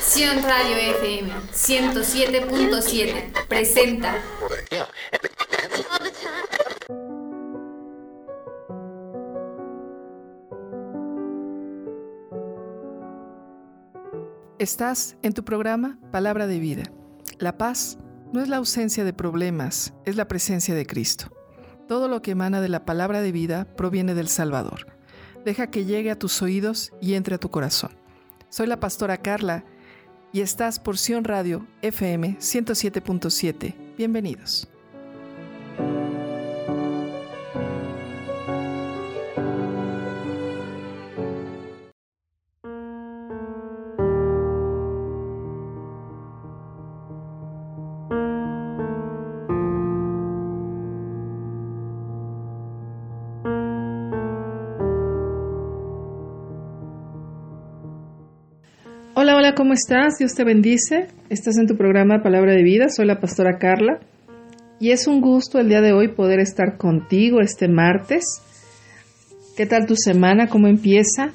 Sion Radio FM 107.7 presenta Estás en tu programa Palabra de Vida. La paz no es la ausencia de problemas, es la presencia de Cristo. Todo lo que emana de la palabra de vida proviene del Salvador. Deja que llegue a tus oídos y entre a tu corazón. Soy la pastora Carla y estás por Sion Radio FM 107.7. Bienvenidos. ¿Cómo estás? Dios te bendice. Estás en tu programa Palabra de Vida. Soy la pastora Carla. Y es un gusto el día de hoy poder estar contigo este martes. ¿Qué tal tu semana? ¿Cómo empieza?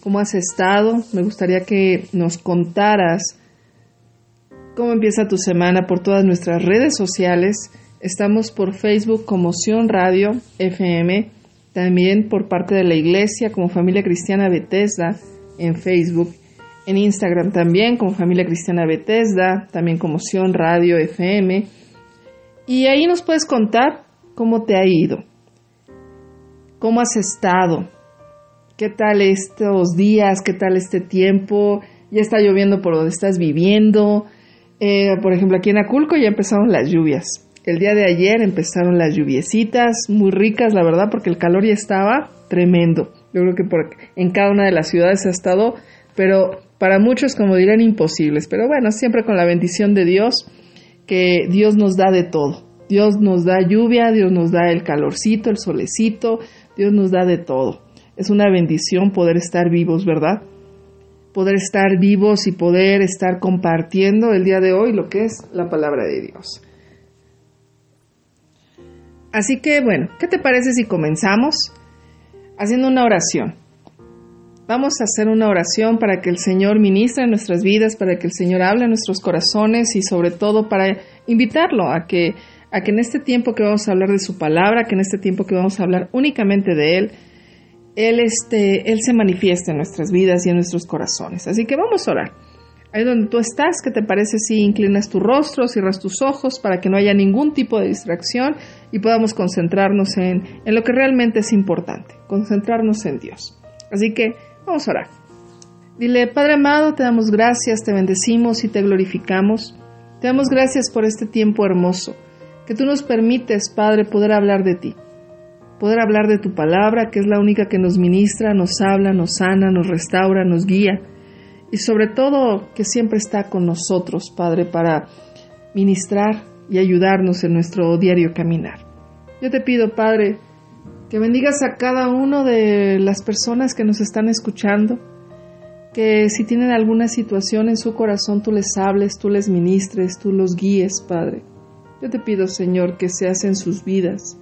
¿Cómo has estado? Me gustaría que nos contaras cómo empieza tu semana por todas nuestras redes sociales. Estamos por Facebook como Sion Radio FM, también por parte de la iglesia como Familia Cristiana Bethesda en Facebook en Instagram también como Familia Cristiana Bethesda, también como Sion Radio FM. Y ahí nos puedes contar cómo te ha ido, cómo has estado, qué tal estos días, qué tal este tiempo, ya está lloviendo por donde estás viviendo. Eh, por ejemplo, aquí en Aculco ya empezaron las lluvias. El día de ayer empezaron las lluviecitas, muy ricas, la verdad, porque el calor ya estaba tremendo. Yo creo que por, en cada una de las ciudades ha estado, pero para muchos, como dirán, imposibles. Pero bueno, siempre con la bendición de Dios, que Dios nos da de todo. Dios nos da lluvia, Dios nos da el calorcito, el solecito, Dios nos da de todo. Es una bendición poder estar vivos, ¿verdad? Poder estar vivos y poder estar compartiendo el día de hoy lo que es la palabra de Dios. Así que bueno, ¿qué te parece si comenzamos haciendo una oración? Vamos a hacer una oración para que el Señor ministre en nuestras vidas, para que el Señor hable en nuestros corazones y sobre todo para invitarlo a que, a que en este tiempo que vamos a hablar de su palabra, que en este tiempo que vamos a hablar únicamente de Él, Él, este, él se manifieste en nuestras vidas y en nuestros corazones. Así que vamos a orar. Ahí donde tú estás, ¿qué te parece si inclinas tu rostro, cierras tus ojos para que no haya ningún tipo de distracción y podamos concentrarnos en, en lo que realmente es importante, concentrarnos en Dios? Así que Vamos a orar. Dile, Padre amado, te damos gracias, te bendecimos y te glorificamos. Te damos gracias por este tiempo hermoso, que tú nos permites, Padre, poder hablar de ti, poder hablar de tu palabra, que es la única que nos ministra, nos habla, nos sana, nos restaura, nos guía, y sobre todo que siempre está con nosotros, Padre, para ministrar y ayudarnos en nuestro diario caminar. Yo te pido, Padre, que bendigas a cada uno de las personas que nos están escuchando, que si tienen alguna situación en su corazón tú les hables, tú les ministres, tú los guíes, Padre. Yo te pido, Señor, que seas en sus vidas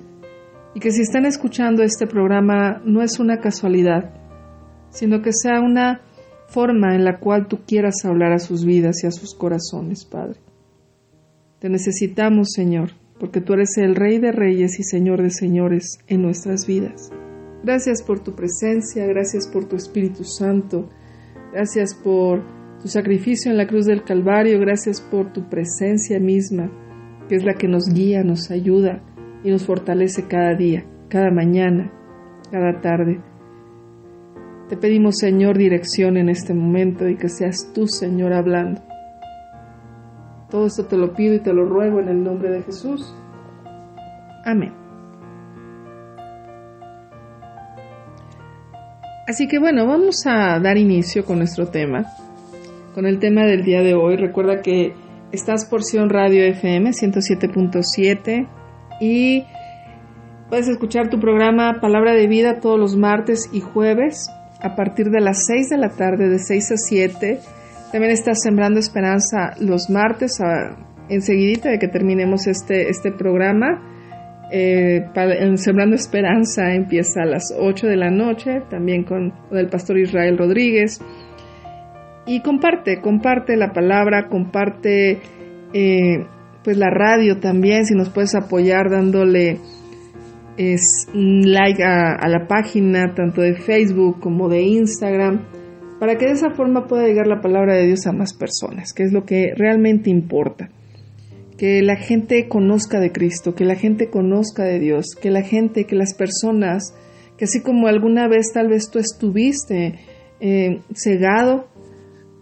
y que si están escuchando este programa no es una casualidad, sino que sea una forma en la cual tú quieras hablar a sus vidas y a sus corazones, Padre. Te necesitamos, Señor porque tú eres el Rey de Reyes y Señor de Señores en nuestras vidas. Gracias por tu presencia, gracias por tu Espíritu Santo, gracias por tu sacrificio en la cruz del Calvario, gracias por tu presencia misma, que es la que nos guía, nos ayuda y nos fortalece cada día, cada mañana, cada tarde. Te pedimos, Señor, dirección en este momento y que seas tú, Señor, hablando. Todo esto te lo pido y te lo ruego en el nombre de Jesús. Amén. Así que bueno, vamos a dar inicio con nuestro tema, con el tema del día de hoy. Recuerda que estás por Sion Radio FM 107.7 y puedes escuchar tu programa Palabra de Vida todos los martes y jueves a partir de las 6 de la tarde, de 6 a 7 también estás sembrando esperanza los martes, a, enseguidita de que terminemos este, este programa. Eh, Sembrando Esperanza empieza a las 8 de la noche, también con, el pastor Israel Rodríguez. Y comparte, comparte la palabra, comparte eh, pues la radio también, si nos puedes apoyar dándole es, like a la página tanto de Facebook como de Instagram, para que de esa forma pueda llegar la palabra de Dios a más personas, que es lo que realmente importa. Que la gente conozca de Cristo, que la gente conozca de Dios, que la gente, que las personas, que así como alguna vez tal vez tú estuviste eh, cegado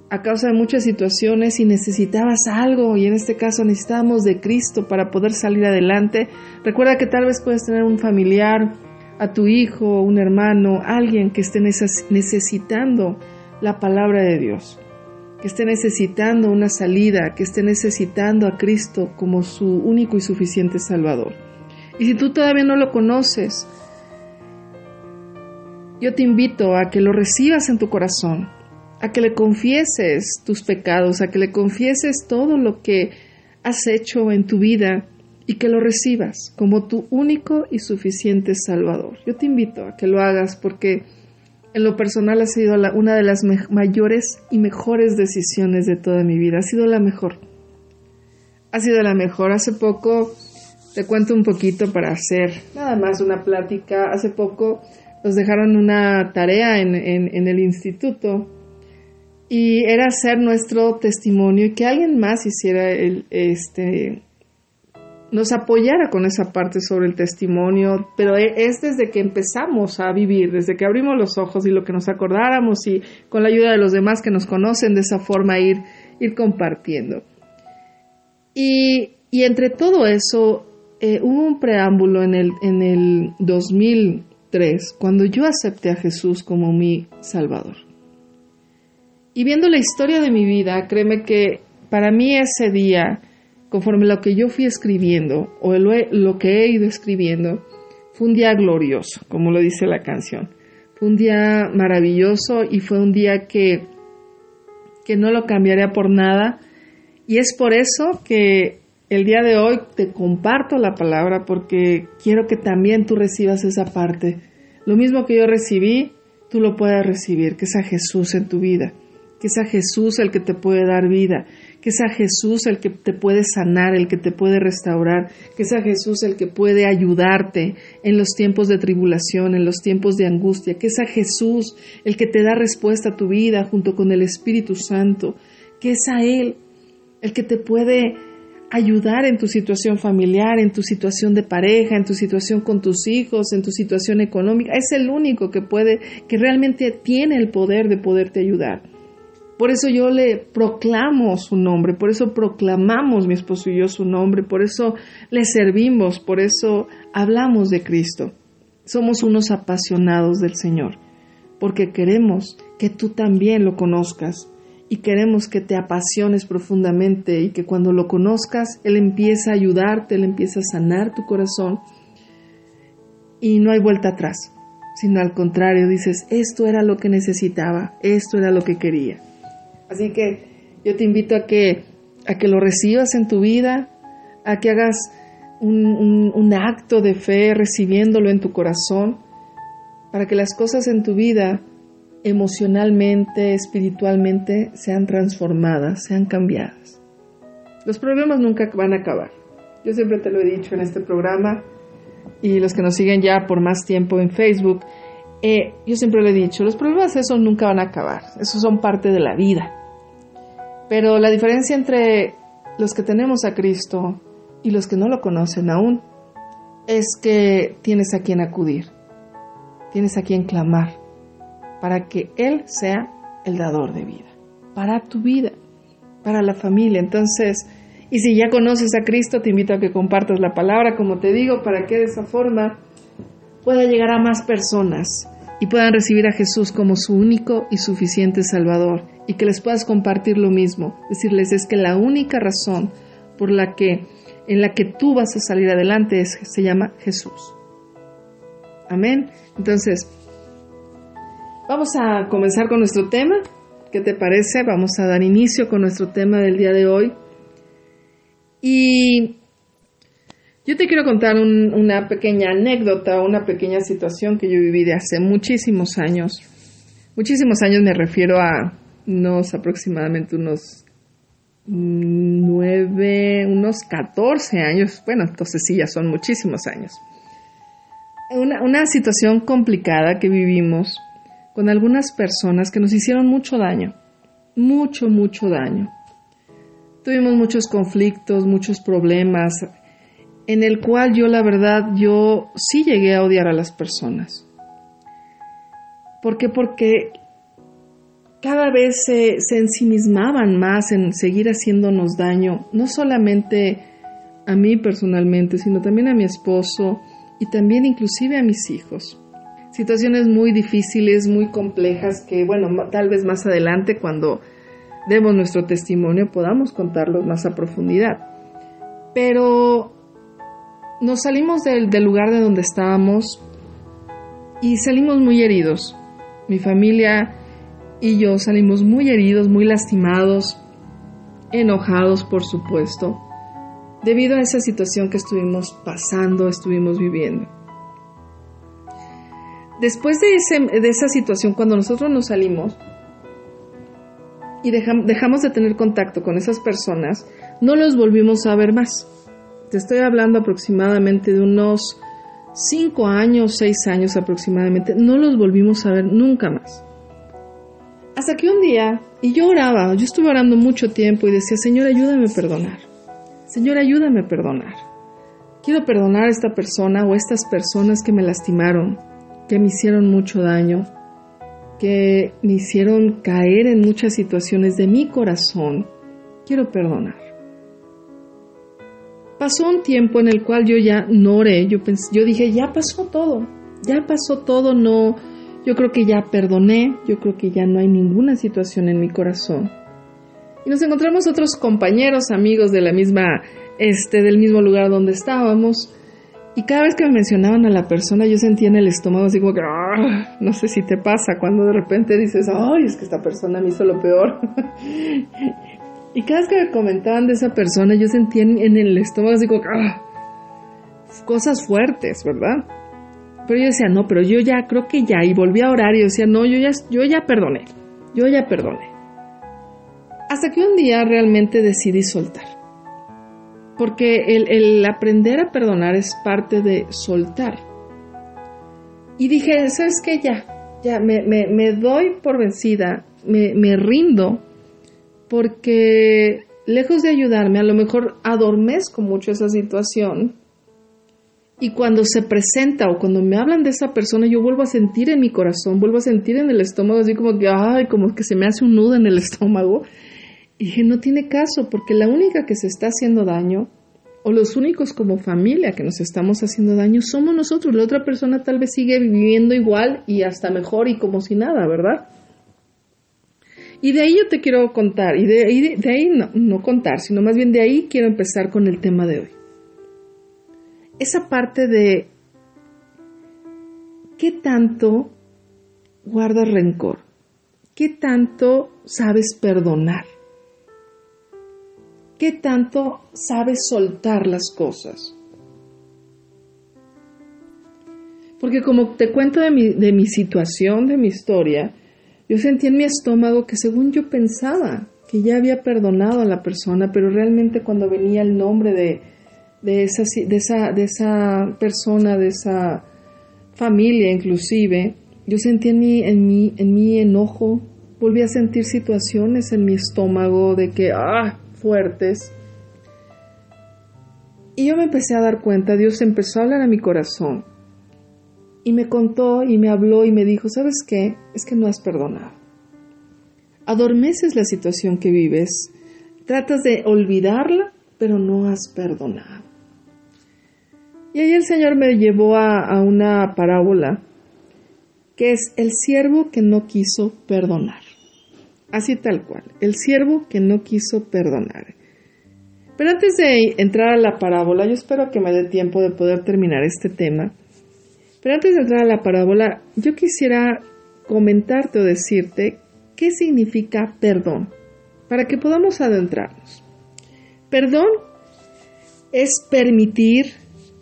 a causa de muchas situaciones y necesitabas algo, y en este caso necesitábamos de Cristo para poder salir adelante, recuerda que tal vez puedes tener un familiar, a tu hijo, un hermano, alguien que esté necesitando la palabra de Dios que esté necesitando una salida, que esté necesitando a Cristo como su único y suficiente Salvador. Y si tú todavía no lo conoces, yo te invito a que lo recibas en tu corazón, a que le confieses tus pecados, a que le confieses todo lo que has hecho en tu vida y que lo recibas como tu único y suficiente Salvador. Yo te invito a que lo hagas porque en lo personal ha sido una de las mayores y mejores decisiones de toda mi vida. Ha sido la mejor. Ha sido la mejor. Hace poco, te cuento un poquito para hacer nada más una plática. Hace poco nos dejaron una tarea en, en el instituto y era hacer nuestro testimonio y que alguien más hiciera el, este, nos apoyara con esa parte sobre el testimonio, pero e, es desde que empezamos a vivir, desde que abrimos los ojos y lo que nos acordáramos y con la ayuda de los demás que nos conocen de esa forma ir, ir compartiendo. Y, entre todo eso, eh, hubo un preámbulo en el, en el 2003, cuando yo acepté a Jesús como mi Salvador. Y viendo la historia de mi vida, créeme que para mí ese día conforme lo que yo fui escribiendo o lo, que he ido escribiendo, fue un día glorioso, como lo dice la canción. Fue un día maravilloso y fue un día que, que no lo cambiaría por nada. Y es por eso que el día de hoy te comparto la palabra porque quiero que también tú recibas esa parte. Lo mismo que yo recibí, tú lo puedas recibir, que es a Jesús en tu vida, que es a Jesús el que te puede dar vida, que es a Jesús el que te puede sanar, el que te puede restaurar, que es a Jesús el que puede ayudarte en los tiempos de tribulación, en los tiempos de angustia, que es a Jesús el que te da respuesta a tu vida junto con el Espíritu Santo, que es a Él el que te puede ayudar en tu situación familiar, en tu situación de pareja, en tu situación con tus hijos, en tu situación económica. Es el único que puede, que realmente tiene el poder de poderte ayudar. Por eso yo le proclamo su nombre, por eso proclamamos mi esposo y yo su nombre, por eso le servimos, por eso hablamos de Cristo. Somos unos apasionados del Señor, porque queremos que tú también lo conozcas y queremos que te apasiones profundamente y que cuando lo conozcas, Él empieza a ayudarte, Él empieza a sanar tu corazón y no hay vuelta atrás, sino al contrario, dices, esto era lo que necesitaba, esto era lo que quería. Así que yo te invito a que, a que lo recibas en tu vida, a que hagas un, un acto de fe recibiéndolo en tu corazón, para que las cosas en tu vida emocionalmente, espiritualmente, sean transformadas, sean cambiadas. Los problemas nunca van a acabar. Yo siempre te lo he dicho en este programa y los que nos siguen ya por más tiempo en Facebook, eh, yo siempre lo he dicho, los problemas esos nunca van a acabar, esos son parte de la vida. Pero la diferencia entre los que tenemos a Cristo y los que no lo conocen aún es que tienes a quien acudir, tienes a quien clamar para que Él sea el dador de vida, para tu vida, para la familia. Entonces, y si ya conoces a Cristo, te invito a que compartas la palabra, como te digo, para que de esa forma pueda llegar a más personas y puedan recibir a Jesús como su único y suficiente Salvador y que les puedas compartir lo mismo, decirles es que la única razón por la que en la que tú vas a salir adelante es, se llama Jesús. Amén. Entonces, vamos a comenzar con nuestro tema. ¿Qué te parece? Vamos a dar inicio con nuestro tema del día de hoy. Y Yo te quiero contar una pequeña anécdota, una pequeña situación que yo viví de hace muchísimos años. Muchísimos años me refiero a unos aproximadamente unos nueve, unos 14 años. Bueno, entonces sí, ya son muchísimos años. Una, una situación complicada que vivimos con algunas personas que nos hicieron mucho daño, mucho, mucho daño. Tuvimos muchos conflictos, muchos problemas, en el cual yo la verdad, yo sí llegué a odiar a las personas. ¿Por qué? Porque cada vez se, se ensimismaban más en seguir haciéndonos daño, no solamente a mí personalmente, sino también a mi esposo y también inclusive a mis hijos. Situaciones muy difíciles, muy complejas que, bueno, tal vez más adelante cuando demos nuestro testimonio podamos contarlos más a profundidad. Pero nos salimos del, lugar de donde estábamos y salimos muy heridos. Mi familia y yo salimos muy heridos, muy lastimados, enojados por supuesto, debido a esa situación que estuvimos pasando, estuvimos viviendo. Después de, de esa situación, cuando nosotros nos salimos y dejamos de tener contacto con esas personas, no los volvimos a ver más. Te estoy hablando aproximadamente de unos 5 años, 6 años aproximadamente. No los volvimos a ver nunca más. Hasta que un día, y yo oraba, yo estuve orando mucho tiempo y decía, Señor, ayúdame a perdonar. Señor, ayúdame a perdonar. Quiero perdonar a esta persona o a estas personas que me lastimaron, que me hicieron mucho daño, que me hicieron caer en muchas situaciones de mi corazón. Quiero perdonar. Pasó un tiempo en el cual yo ya no oré, yo, yo dije, ya pasó todo, ya pasó todo, no, yo creo que ya perdoné, yo creo que ya no hay ninguna situación en mi corazón. Y nos encontramos otros compañeros, amigos de la misma, este, del mismo lugar donde estábamos, y cada vez que me mencionaban a la persona, yo sentía en el estómago así como que, ah, no sé si te pasa, cuando de repente dices, ay, es que esta persona me hizo lo peor. Y cada vez que me comentaban de esa persona, yo sentía en, el estómago así como, ah, cosas fuertes, ¿verdad? Pero yo decía, no, pero yo ya creo que ya, y volví a orar y decía, no, yo ya, yo ya perdoné, yo ya perdoné. Hasta que un día realmente decidí soltar. Porque el, aprender a perdonar es parte de soltar. Y dije, ¿sabes qué? Ya, ya, me, me doy por vencida, me, me rindo porque lejos de ayudarme, a lo mejor adormezco mucho esa situación y cuando se presenta o cuando me hablan de esa persona, yo vuelvo a sentir en mi corazón, vuelvo a sentir en el estómago, así como que, ay, como que se me hace un nudo en el estómago. Y dije, no tiene caso, porque la única que se está haciendo daño, o los únicos como familia que nos estamos haciendo daño, somos nosotros. La otra persona tal vez sigue viviendo igual y hasta mejor y como si nada, ¿verdad? Y de ahí yo te quiero contar, y de ahí, de, ahí no, contar, sino más bien de ahí quiero empezar con el tema de hoy. Esa parte de qué tanto guardas rencor, qué tanto sabes perdonar, qué tanto sabes soltar las cosas. Porque como te cuento de mi, de mi situación, de mi historia, yo sentí en mi estómago que según yo pensaba que ya había perdonado a la persona, pero realmente cuando venía el nombre de, de, esa, de, esa, de esa persona, de esa familia inclusive, yo sentí en mi, en mi, en mi enojo, volví a sentir situaciones en mi estómago de que, ah, fuertes. Y yo me empecé a dar cuenta, Dios empezó a hablar a mi corazón y me contó y me habló y me dijo, ¿sabes qué? Es que no has perdonado. Adormeces la situación que vives, tratas de olvidarla, pero no has perdonado. Y ahí el Señor me llevó a, a una parábola que es el siervo que no quiso perdonar. Así tal cual, el siervo que no quiso perdonar. Pero antes de entrar a la parábola, yo espero que me dé tiempo de poder terminar este tema pero antes de entrar a la parábola, yo quisiera comentarte o decirte qué significa perdón, para que podamos adentrarnos. Perdón es permitir,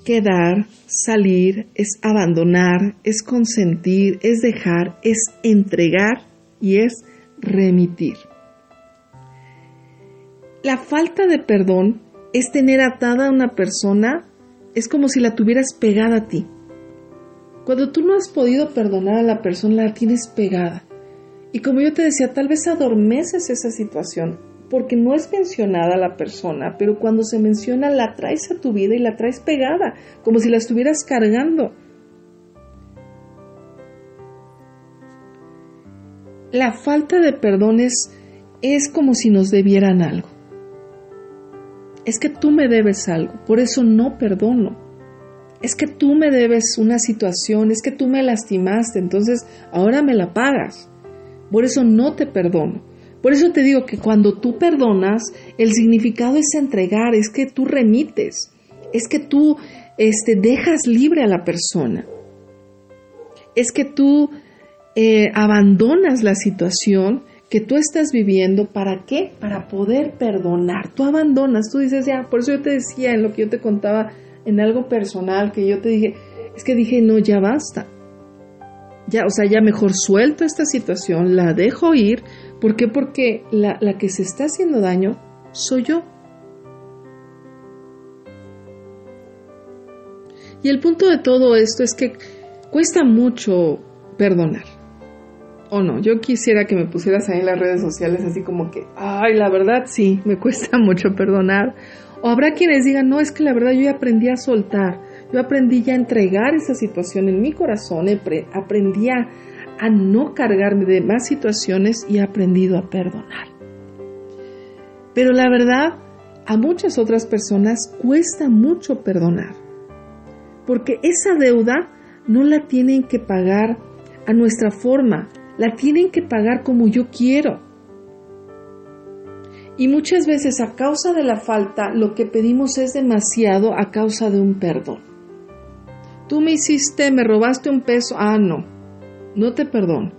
quedar, salir, es abandonar, es consentir, es dejar, es entregar y es remitir. La falta de perdón es tener atada a una persona, es como si la tuvieras pegada a ti. Cuando tú no has podido perdonar a la persona, la tienes pegada. Y como yo te decía, tal vez adormeces esa situación porque no es mencionada la persona, pero cuando se menciona la traes a tu vida y la traes pegada, como si la estuvieras cargando. La falta de perdón es, es como si nos debieran algo. Es que tú me debes algo, por eso no perdono. Es que tú me debes una situación, es que tú me lastimaste, entonces ahora me la pagas. Por eso no te perdono. Por eso te digo que cuando tú perdonas, el significado es entregar, es que tú remites, es que tú este, dejas libre a la persona, es que tú eh, abandonas la situación que tú estás viviendo, ¿para qué? Para poder perdonar. Tú abandonas, tú dices, ya, por eso yo te decía en lo que yo te contaba, en algo personal, que yo te dije, es que dije, no, ya basta. Ya, o sea, ya mejor suelto esta situación, la dejo ir, ¿Por qué? Porque la, que se está haciendo daño soy yo. Y el punto de todo esto es que cuesta mucho perdonar. O no, yo quisiera que me pusieras ahí en las redes sociales así como que, ay, la verdad sí, me cuesta mucho perdonar. O habrá quienes digan, no, es que la verdad yo ya aprendí a soltar, yo aprendí ya a entregar esa situación en mi corazón, aprendí a, a no cargarme de más situaciones y he aprendido a perdonar. Pero la verdad, a muchas otras personas cuesta mucho perdonar, porque esa deuda no la tienen que pagar a nuestra forma, la tienen que pagar como yo quiero. Y muchas veces a causa de la falta lo que pedimos es demasiado a causa de un perdón. Tú me hiciste, me robaste un peso, ah, no, no te perdono.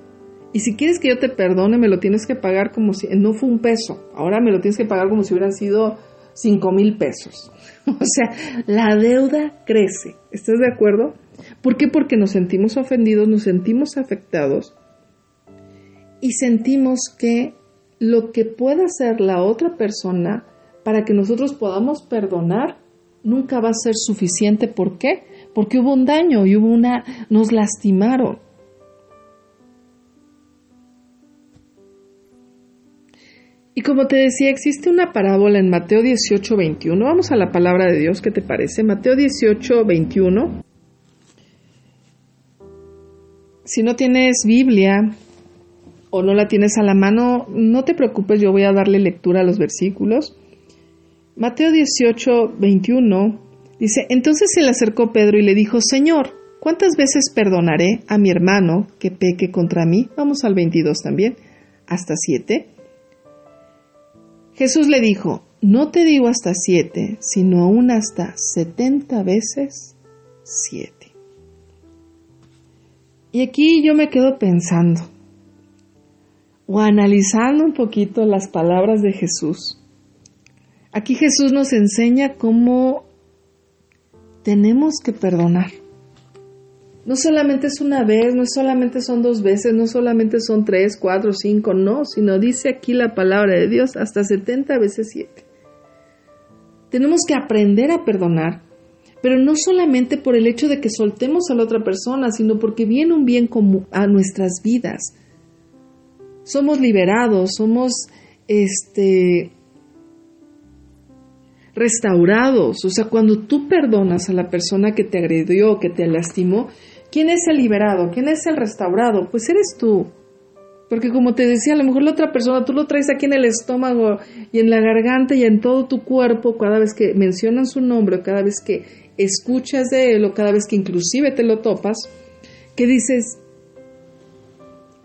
Y si quieres que yo te perdone, me lo tienes que pagar como si no fue un peso. Ahora me lo tienes que pagar como si hubieran sido cinco mil pesos. o sea, la deuda crece. ¿Estás de acuerdo? ¿Por qué? Porque nos sentimos ofendidos, nos sentimos afectados y sentimos que lo que pueda hacer la otra persona para que nosotros podamos perdonar nunca va a ser suficiente. ¿Por qué? Porque hubo un daño y hubo una, nos lastimaron. Y como te decía, existe una parábola en Mateo 18, 21. Vamos a la palabra de Dios, ¿qué te parece? Mateo 18, 21. Si no tienes Biblia o no la tienes a la mano, no te preocupes, yo voy a darle lectura a los versículos. Mateo 18, 21 dice, entonces se le acercó Pedro y le dijo, Señor, ¿cuántas veces perdonaré a mi hermano que peque contra mí? Vamos al 22 también, hasta 7. Jesús le dijo, no te digo hasta siete, sino aún hasta setenta veces siete. Y aquí yo me quedo pensando o analizando un poquito las palabras de Jesús. Aquí Jesús nos enseña cómo tenemos que perdonar. No solamente es una vez, no solamente son dos veces, no solamente son tres, cuatro, cinco, no, sino dice aquí la palabra de Dios hasta 70 veces siete. Tenemos que aprender a perdonar, pero no solamente por el hecho de que soltemos a la otra persona, sino porque viene un bien común a nuestras vidas. Somos liberados, somos este restaurados. O sea, cuando tú perdonas a la persona que te agredió, que te lastimó, ¿Quién es el liberado? ¿Quién es el restaurado? Pues eres tú. Porque como te decía, a lo mejor la otra persona tú lo traes aquí en el estómago y en la garganta y en todo tu cuerpo cada vez que mencionan su nombre, cada vez que escuchas de él o cada vez que inclusive te lo topas, que dices,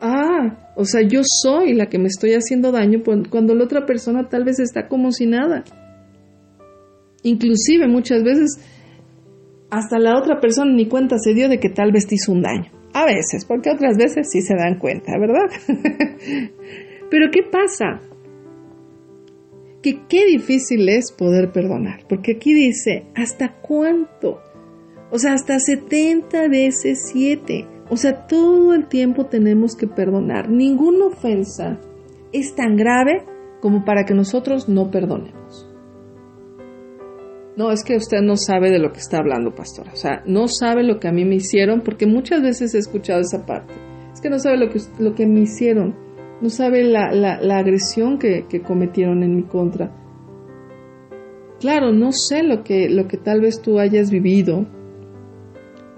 ah, o sea, yo soy la que me estoy haciendo daño cuando la otra persona tal vez está como si nada. Inclusive muchas veces hasta la otra persona ni cuenta se dio de que tal vez te hizo un daño. A veces, porque otras veces sí se dan cuenta, ¿verdad? Pero ¿qué pasa? Que qué difícil es poder perdonar, porque aquí dice, ¿hasta cuánto? O sea, hasta 70 veces 7. O sea, todo el tiempo tenemos que perdonar. Ninguna ofensa es tan grave como para que nosotros no perdonemos. No, es que usted no sabe de lo que está hablando, pastora. O sea, no sabe lo que a mí me hicieron, porque muchas veces he escuchado esa parte. Es que no sabe lo que, lo que me hicieron. No sabe la, la, agresión que, que, cometieron en mi contra. Claro, no sé lo que, lo que tal vez tú hayas vivido.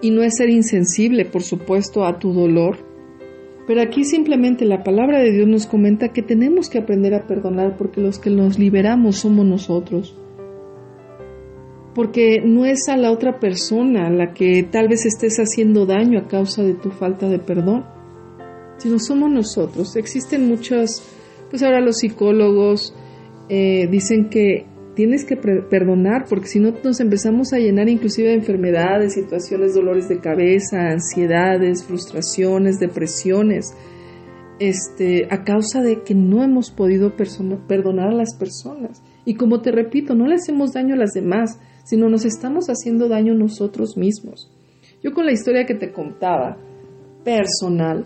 Y no es ser insensible, por supuesto, a tu dolor. Pero aquí simplemente la palabra de Dios nos comenta que tenemos que aprender a perdonar porque los que nos liberamos somos nosotros porque no es a la otra persona la que tal vez estés haciendo daño a causa de tu falta de perdón, sino somos nosotros. Existen muchos, pues ahora los psicólogos eh, dicen que tienes que perdonar porque si no nos empezamos a llenar inclusive de enfermedades, situaciones, dolores de cabeza, ansiedades, frustraciones, depresiones, este, a causa de que no hemos podido perdonar a las personas. Y como te repito, no le hacemos daño a las demás, sino nos estamos haciendo daño nosotros mismos. Yo con la historia que te contaba, personal,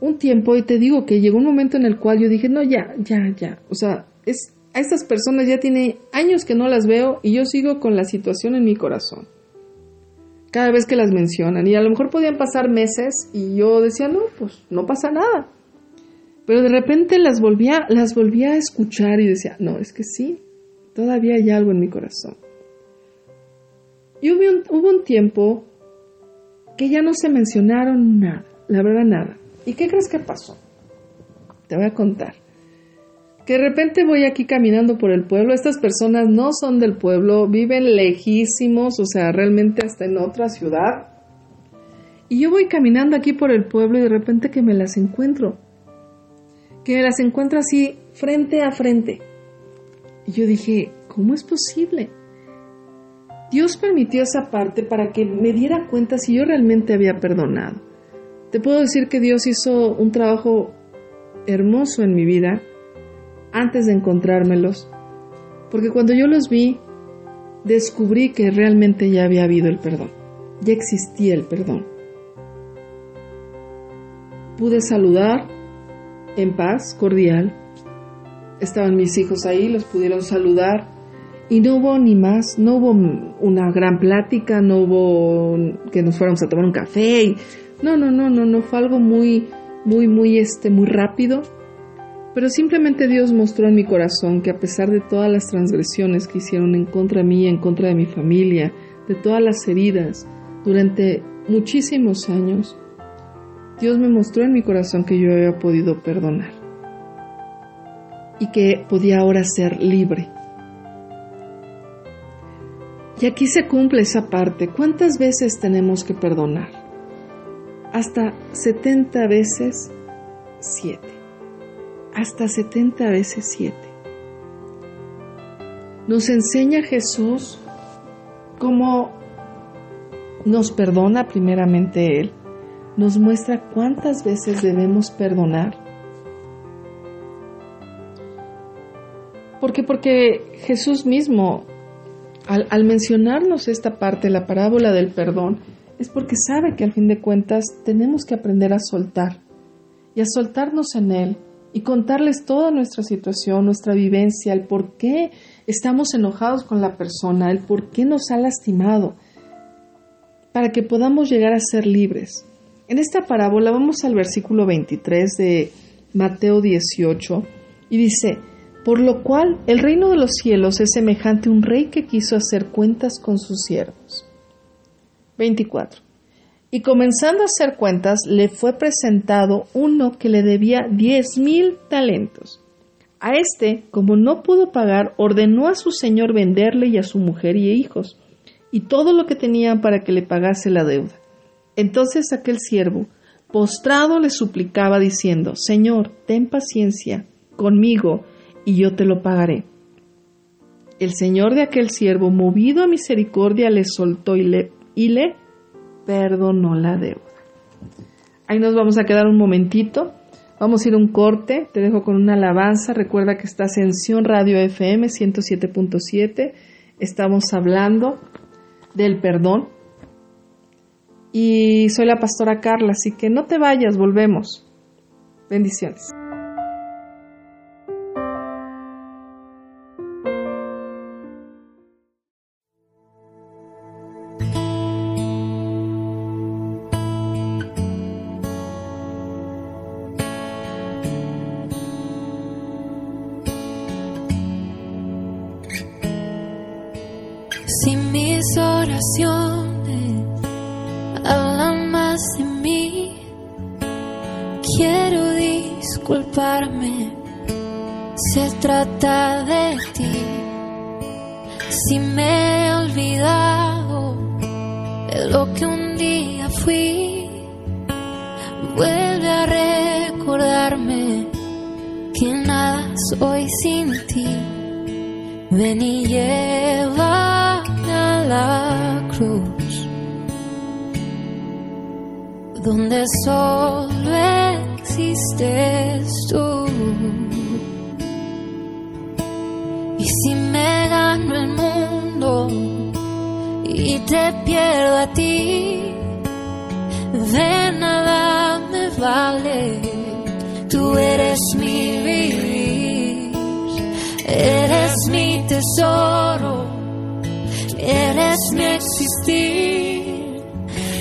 un tiempo, y te digo que llegó un momento en el cual yo dije, no, ya, ya, ya, o sea, es, a estas personas ya tiene años que no las veo y yo sigo con la situación en mi corazón. Cada vez que las mencionan, y a lo mejor podían pasar meses y yo decía, no, pues no pasa nada. Pero de repente las volvía, las volvía a escuchar y decía, no, es que sí, Todavía hay algo en mi corazón. Y hubo un, hubo un tiempo que ya no se mencionaron nada, la verdad nada. ¿Y qué crees que pasó? Te voy a contar. Que de repente voy aquí caminando por el pueblo, estas personas no son del pueblo, viven lejísimos, o sea, realmente hasta en otra ciudad. Y yo voy caminando aquí por el pueblo y de repente que me las encuentro. Que me las encuentro así frente a frente. Y yo dije, ¿cómo es posible? Dios permitió esa parte para que me diera cuenta si yo realmente había perdonado. Te puedo decir que Dios hizo un trabajo hermoso en mi vida antes de encontrármelos, porque cuando yo los vi, descubrí que realmente ya había habido el perdón, ya existía el perdón. Pude saludar en paz, cordial, estaban mis hijos ahí, los pudieron saludar y no hubo ni más, no hubo una gran plática, no hubo que nos fuéramos a tomar un café. no, no, no, no, no, fue algo muy, muy, muy, este, muy rápido. Pero simplemente Dios mostró en mi corazón que a pesar de todas las transgresiones que hicieron en contra mí, en contra de mi familia, de todas las heridas, durante muchísimos años, Dios me mostró en mi corazón que yo había podido perdonar y que podía ahora ser libre. Y aquí se cumple esa parte. ¿Cuántas veces tenemos que perdonar? Hasta 70 veces 7. Hasta 70 veces 7. Nos enseña Jesús cómo nos perdona primeramente Él. Nos muestra cuántas veces debemos perdonar ¿Por qué? Porque Jesús mismo, al, mencionarnos esta parte, la parábola del perdón, es porque sabe que al fin de cuentas tenemos que aprender a soltar y a soltarnos en Él y contarles toda nuestra situación, nuestra vivencia, el por qué estamos enojados con la persona, el por qué nos ha lastimado, para que podamos llegar a ser libres. En esta parábola vamos al versículo 23 de Mateo 18 y dice, por lo cual el reino de los cielos es semejante a un rey que quiso hacer cuentas con sus siervos. 24. Y comenzando a hacer cuentas, le fue presentado uno que le debía diez mil talentos. A este, como no pudo pagar, ordenó a su señor venderle y a su mujer y hijos, y todo lo que tenían para que le pagase la deuda. Entonces aquel siervo, postrado, le suplicaba diciendo, Señor, ten paciencia conmigo, y yo te lo pagaré. El señor de aquel siervo, movido a misericordia, le soltó y le, y le perdonó la deuda. Ahí nos vamos a quedar un momentito. Vamos a ir un corte. Te dejo con una alabanza. Recuerda que está en Radio FM 107.7. Estamos hablando del perdón. Y soy la pastora Carla, así que no te vayas, volvemos. Bendiciones. si me gano el mundo y te pierdo a ti, de nada me vale. Tú eres mi vivir, eres mi tesoro, eres mi existir.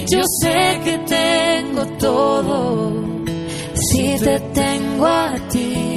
Yo sé que tengo todo si te tengo a ti.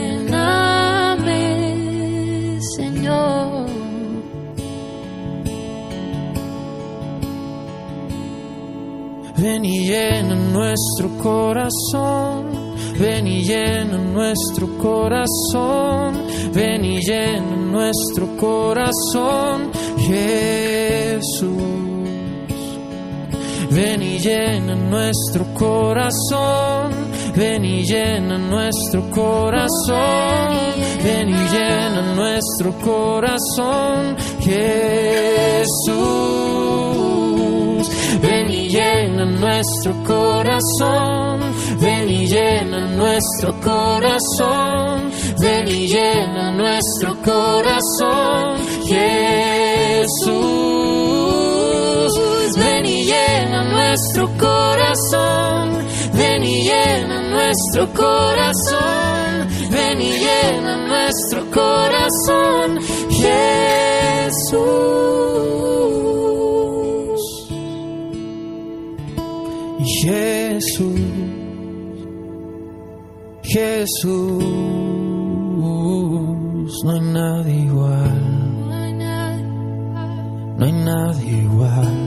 llena nuestro corazón, ven y llena nuestro corazón, ven y llena nuestro corazón, Jesús. Ven y llena nuestro corazón, ven y llena nuestro corazón, ven y llena nuestro corazón, Jesús ven y llena nuestro corazón, ven y llena nuestro corazón, ven y llena nuestro corazón, Jesús, ven y llena nuestro corazón, ven y llena nuestro corazón, ven y llena nuestro corazón, Jesús. Jesús, Jesús, no hay nadie igual, no hay nadie igual.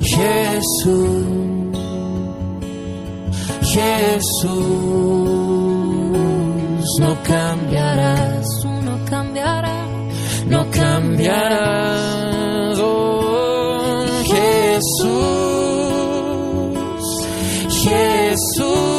Jesús, Jesús, no cambiarás, no cambiarás, no cambiarás. Oh, Jesús. Jesús,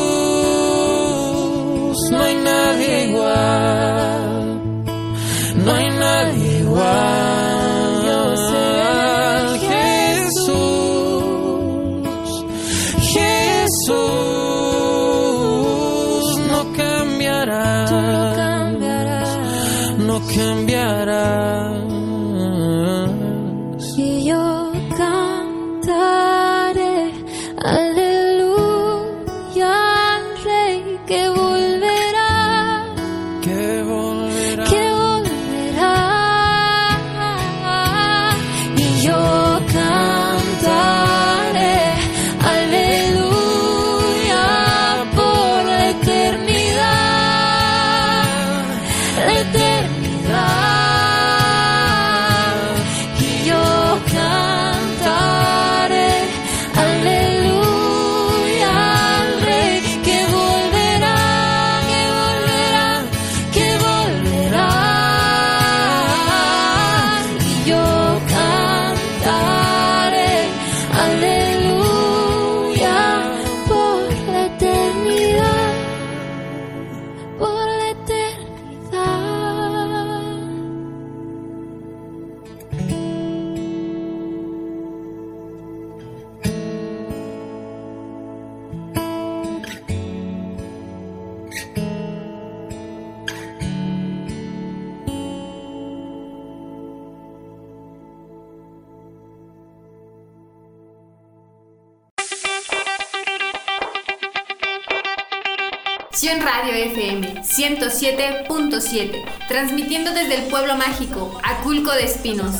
Radio FM 107.7, transmitiendo desde el pueblo mágico, Aculco de Espinos,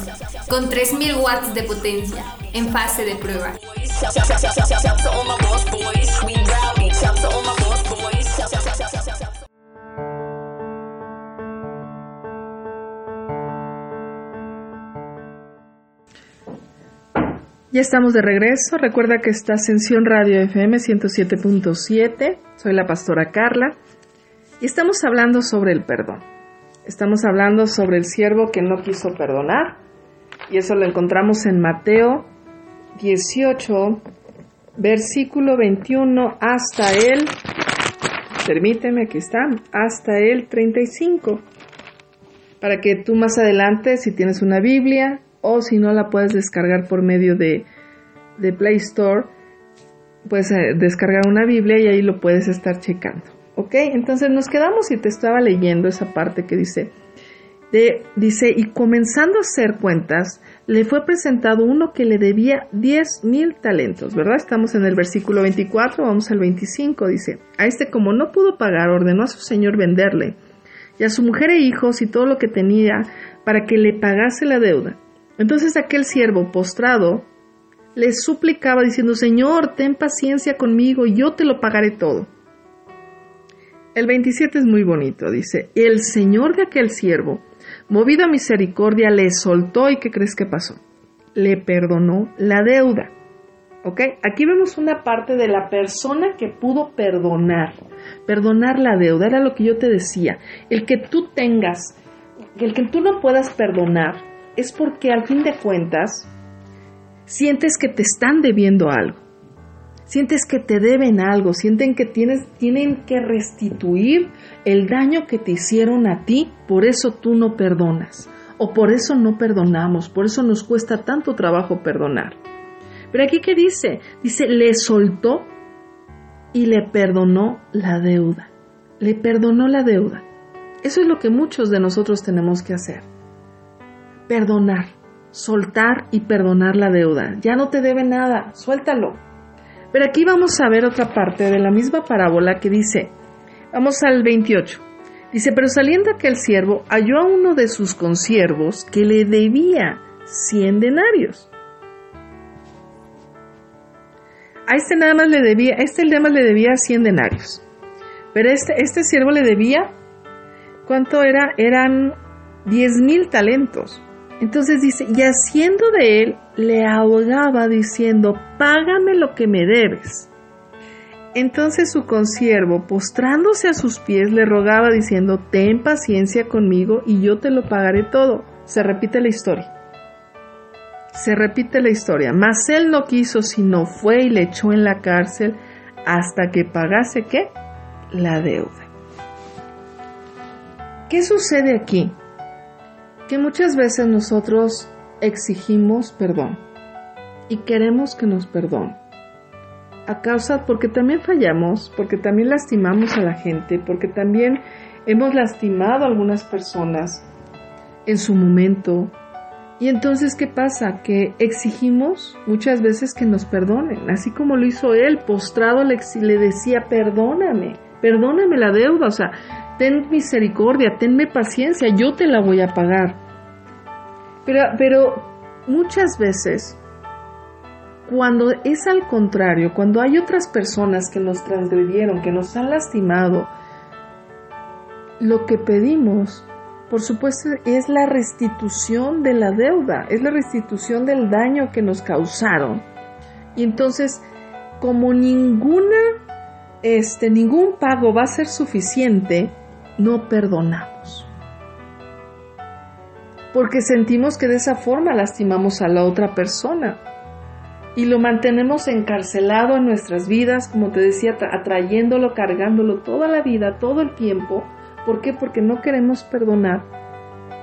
con 3000 watts de potencia, en fase de prueba. Ya estamos de regreso. Recuerda que está Ascensión Radio FM 107.7. Soy la pastora Carla y estamos hablando sobre el perdón. Estamos hablando sobre el siervo que no quiso perdonar y eso lo encontramos en Mateo 18, versículo 21 hasta el, permíteme, aquí está, hasta el 35. Para que tú más adelante, si tienes una Biblia, o si no la puedes descargar por medio de, de Play Store, puedes eh, descargar una Biblia y ahí lo puedes estar checando. ¿Ok? Entonces nos quedamos y te estaba leyendo esa parte que dice, dice, y comenzando a hacer cuentas, le fue presentado uno que le debía 10 mil talentos, ¿verdad? Estamos en el versículo 24, vamos al 25, dice, a este como no pudo pagar, ordenó a su señor venderle, y a su mujer e hijos y todo lo que tenía, para que le pagase la deuda. Entonces aquel siervo postrado le suplicaba diciendo, Señor, ten paciencia conmigo, yo te lo pagaré todo. El 27 es muy bonito, dice, el Señor de aquel siervo, movido a misericordia, le soltó y ¿qué crees que pasó? Le perdonó la deuda. ¿Ok? Aquí vemos una parte de la persona que pudo perdonar. Perdonar la deuda era lo que yo te decía. El que tú tengas, el que tú no puedas perdonar, es porque al fin de cuentas sientes que te están debiendo algo. Sientes que te deben algo, sienten que tienes, tienen que restituir el daño que te hicieron a ti, por eso tú no perdonas, o por eso no perdonamos, por eso nos cuesta tanto trabajo perdonar. Pero aquí qué dice? Dice, le soltó y le perdonó la deuda. Le perdonó la deuda. Eso es lo que muchos de nosotros tenemos que hacer perdonar, soltar y perdonar la deuda. Ya no te debe nada, suéltalo. Pero aquí vamos a ver otra parte de la misma parábola que dice, vamos al 28. Dice, pero saliendo aquel siervo, halló a uno de sus consiervos que le debía 100 denarios. A este nada más le debía, este nada más le debía 100 denarios. Pero este, este siervo le debía, ¿cuánto era? Eran 10 mil talentos. Entonces dice, y haciendo de él, le ahogaba diciendo, págame lo que me debes. Entonces su consiervo, postrándose a sus pies, le rogaba diciendo, ten paciencia conmigo y yo te lo pagaré todo. Se repite la historia. Se repite la historia. Mas él no quiso, sino fue y le echó en la cárcel hasta que pagase qué? La deuda. ¿Qué sucede aquí? Que muchas veces nosotros exigimos perdón y queremos que nos perdone. A causa, porque también fallamos, porque también lastimamos a la gente, porque también hemos lastimado a algunas personas en su momento. Y entonces, ¿qué pasa? Que exigimos muchas veces que nos perdonen, así como lo hizo él, postrado le, le decía, perdóname, perdóname la deuda, o sea, ten misericordia, tenme paciencia, yo te la voy a pagar. Pero, pero muchas veces, cuando es al contrario, cuando hay otras personas que nos transgredieron, que nos han lastimado, lo que pedimos, por supuesto, es la restitución de la deuda, es la restitución del daño que nos causaron. Y entonces, como ninguna, este, ningún pago va a ser suficiente, no perdonamos. Porque sentimos que de esa forma lastimamos a la otra persona y lo mantenemos encarcelado en nuestras vidas, como te decía, atrayéndolo, cargándolo toda la vida, todo el tiempo. ¿Por qué? Porque no queremos perdonar.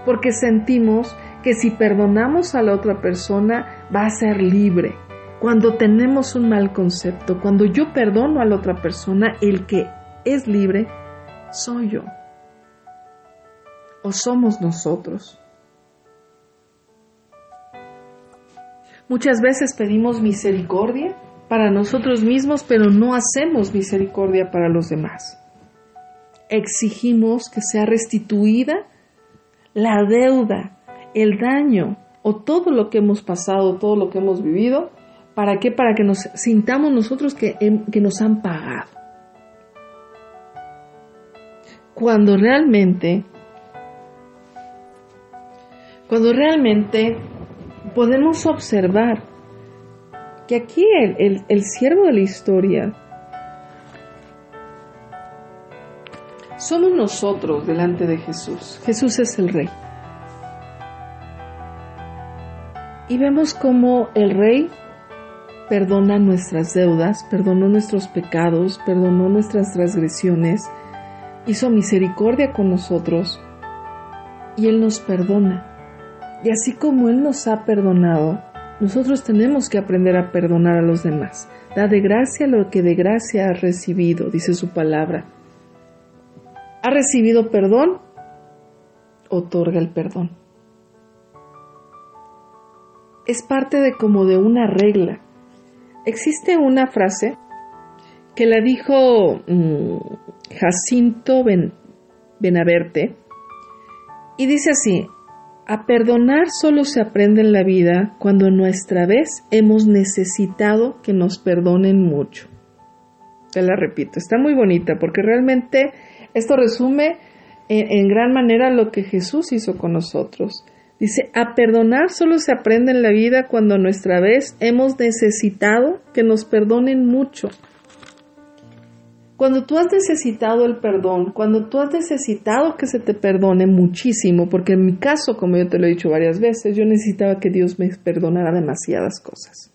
Porque sentimos que si perdonamos a la otra persona va a ser libre. Cuando tenemos un mal concepto, cuando yo perdono a la otra persona, el que es libre soy yo somos nosotros. Muchas veces pedimos misericordia para nosotros mismos, pero no hacemos misericordia para los demás. exigimos que sea restituida la deuda, el daño o todo lo que hemos pasado, todo lo que hemos vivido. ¿Para qué? Para que nos sintamos nosotros que, que nos han pagado. Cuando realmente, cuando realmente podemos observar que aquí el, el, el siervo de la historia somos nosotros delante de Jesús. Jesús es el rey. Y vemos cómo el rey perdona nuestras deudas, perdonó nuestros pecados, perdonó nuestras transgresiones, hizo misericordia con nosotros y Él nos perdona. Y así como Él nos ha perdonado, nosotros tenemos que aprender a perdonar a los demás. Da de gracia lo que de gracia has recibido, dice su palabra. ¿Ha recibido perdón? Otorga el perdón. Es parte de como de una regla. Existe una frase que la dijo mm, Jacinto ben, Benaverte y dice así, a perdonar solo se aprende en la vida cuando nuestra vez hemos necesitado que nos perdonen mucho. Te la repito, está muy bonita porque realmente esto resume en, en, gran manera lo que Jesús hizo con nosotros. Dice, a perdonar solo se aprende en la vida cuando nuestra vez hemos necesitado que nos perdonen mucho. Cuando tú has necesitado el perdón, cuando tú has necesitado que se te perdone muchísimo, porque en mi caso, como yo te lo he dicho varias veces, yo necesitaba que Dios me perdonara demasiadas cosas.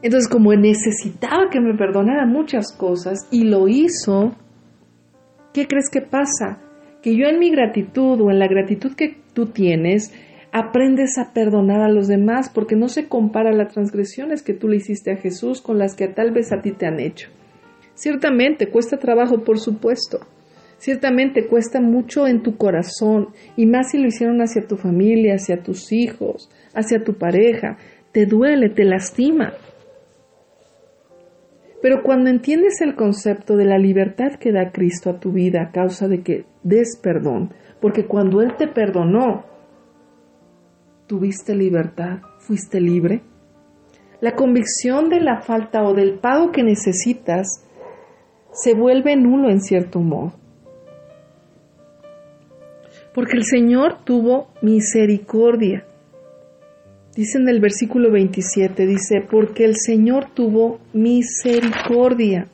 Entonces, como necesitaba que me perdonara muchas cosas y lo hizo, ¿qué crees que pasa? Que yo en mi gratitud o en la gratitud que tú tienes, aprendes a perdonar a los demás porque no se compara las transgresiones que tú le hiciste a Jesús con las que tal vez a ti te han hecho. Ciertamente cuesta trabajo, por supuesto. Ciertamente cuesta mucho en tu corazón, y más si lo hicieron hacia tu familia, hacia tus hijos, hacia tu pareja. Te duele, te lastima. Pero cuando entiendes el concepto de la libertad que da Cristo a tu vida a causa de que des perdón, porque cuando Él te perdonó, tuviste libertad, fuiste libre, la convicción de la falta o del pago que necesitas se vuelve nulo en cierto modo. Porque el Señor tuvo misericordia. Dice en el versículo 27, dice, porque el Señor tuvo misericordia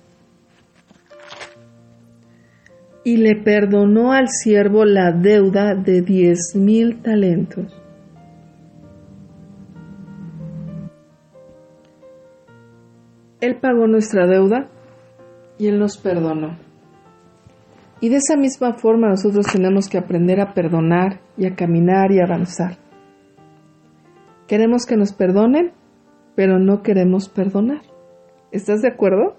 y le perdonó al siervo la deuda de diez mil talentos. Él pagó nuestra deuda y Él nos perdonó. Y de esa misma forma nosotros tenemos que aprender a perdonar y a caminar y avanzar. Queremos que nos perdonen, pero no queremos perdonar. ¿Estás de acuerdo?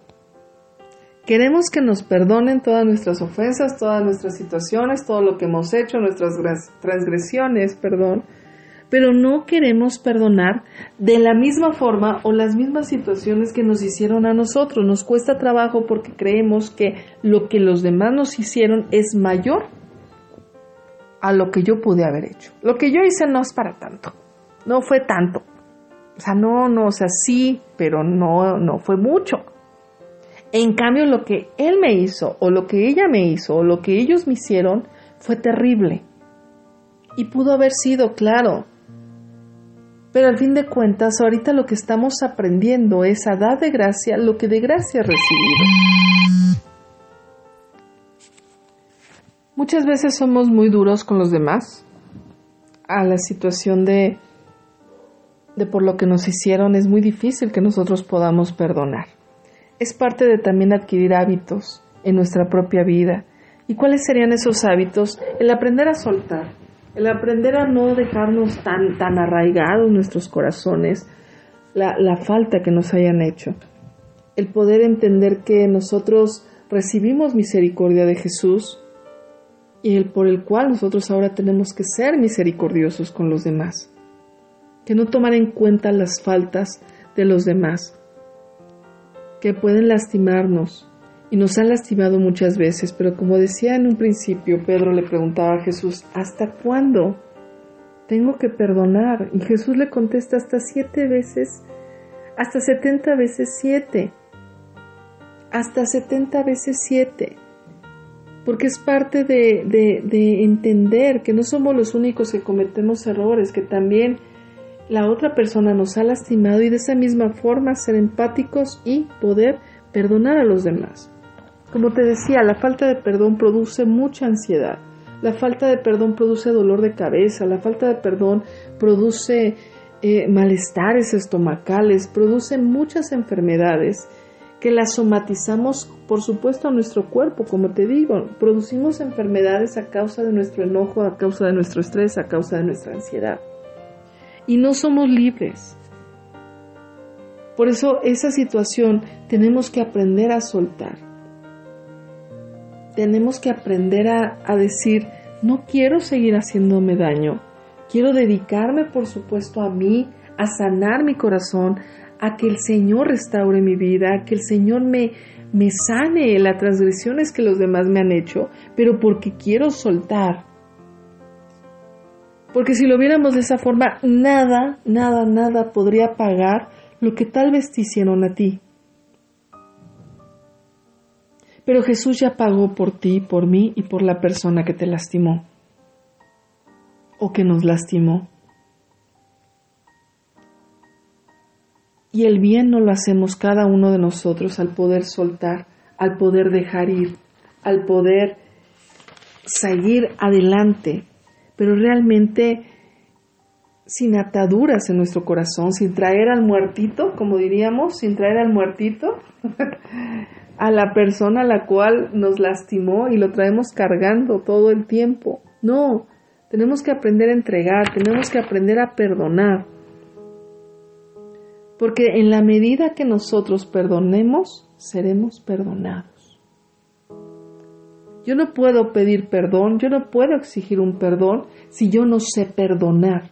Queremos que nos perdonen todas nuestras ofensas, todas nuestras situaciones, todo lo que hemos hecho, nuestras transgresiones, perdón, pero no queremos perdonar de la misma forma o las mismas situaciones que nos hicieron a nosotros. Nos cuesta trabajo porque creemos que lo que los demás nos hicieron es mayor a lo que yo pude haber hecho. Lo que yo hice no es para tanto, no fue tanto. O sea, no, no, o sea, sí, pero no, no fue mucho. En cambio, lo que él me hizo, o lo que ella me hizo, o lo que ellos me hicieron, fue terrible. Y pudo haber sido, claro, pero al fin de cuentas, ahorita lo que estamos aprendiendo es a dar de gracia lo que de gracia recibido. Muchas veces somos muy duros con los demás. A la situación de, de por lo que nos hicieron es muy difícil que nosotros podamos perdonar. Es parte de también adquirir hábitos en nuestra propia vida. ¿Y cuáles serían esos hábitos? El aprender a soltar el aprender a no dejarnos tan, tan arraigados nuestros corazones, la, la falta que nos hayan hecho. El poder entender que nosotros recibimos misericordia de Jesús y el por el cual nosotros ahora tenemos que ser misericordiosos con los demás. Que no tomar en cuenta las faltas de los demás, que pueden lastimarnos y nos han lastimado muchas veces, pero como decía en un principio, Pedro le preguntaba a Jesús, ¿hasta cuándo tengo que perdonar? Y Jesús le contesta hasta siete veces, hasta setenta veces siete, hasta setenta veces siete, porque es parte de, de, de entender que no somos los únicos que cometemos errores, que también la otra persona nos ha lastimado y de esa misma forma ser empáticos y poder perdonar a los demás. Como te decía, la falta de perdón produce mucha ansiedad. La falta de perdón produce dolor de cabeza, la falta de perdón produce eh, malestares estomacales, produce muchas enfermedades que las somatizamos, por supuesto, a nuestro cuerpo, como te digo, producimos enfermedades a causa de nuestro enojo, a causa de nuestro estrés, a causa de nuestra ansiedad. Y no somos libres. Por eso esa situación tenemos que aprender a soltar tenemos que aprender a, a, decir, no quiero seguir haciéndome daño, quiero dedicarme por supuesto a mí, a sanar mi corazón, a que el Señor restaure mi vida, a que el Señor me, me sane las transgresiones que los demás me han hecho, pero porque quiero soltar. Porque si lo viéramos de esa forma, nada, nada, nada podría pagar lo que tal vez te hicieron a ti. Pero Jesús ya pagó por ti, por mí y por la persona que te lastimó o que nos lastimó. Y el bien no lo hacemos cada uno de nosotros al poder soltar, al poder dejar ir, al poder seguir adelante, pero realmente sin ataduras en nuestro corazón, sin traer al muertito, como diríamos, sin traer al muertito a la persona a la cual nos lastimó y lo traemos cargando todo el tiempo. No, tenemos que aprender a entregar, tenemos que aprender a perdonar. Porque en la medida que nosotros perdonemos, seremos perdonados. Yo no puedo pedir perdón, yo no puedo exigir un perdón si yo no sé perdonar.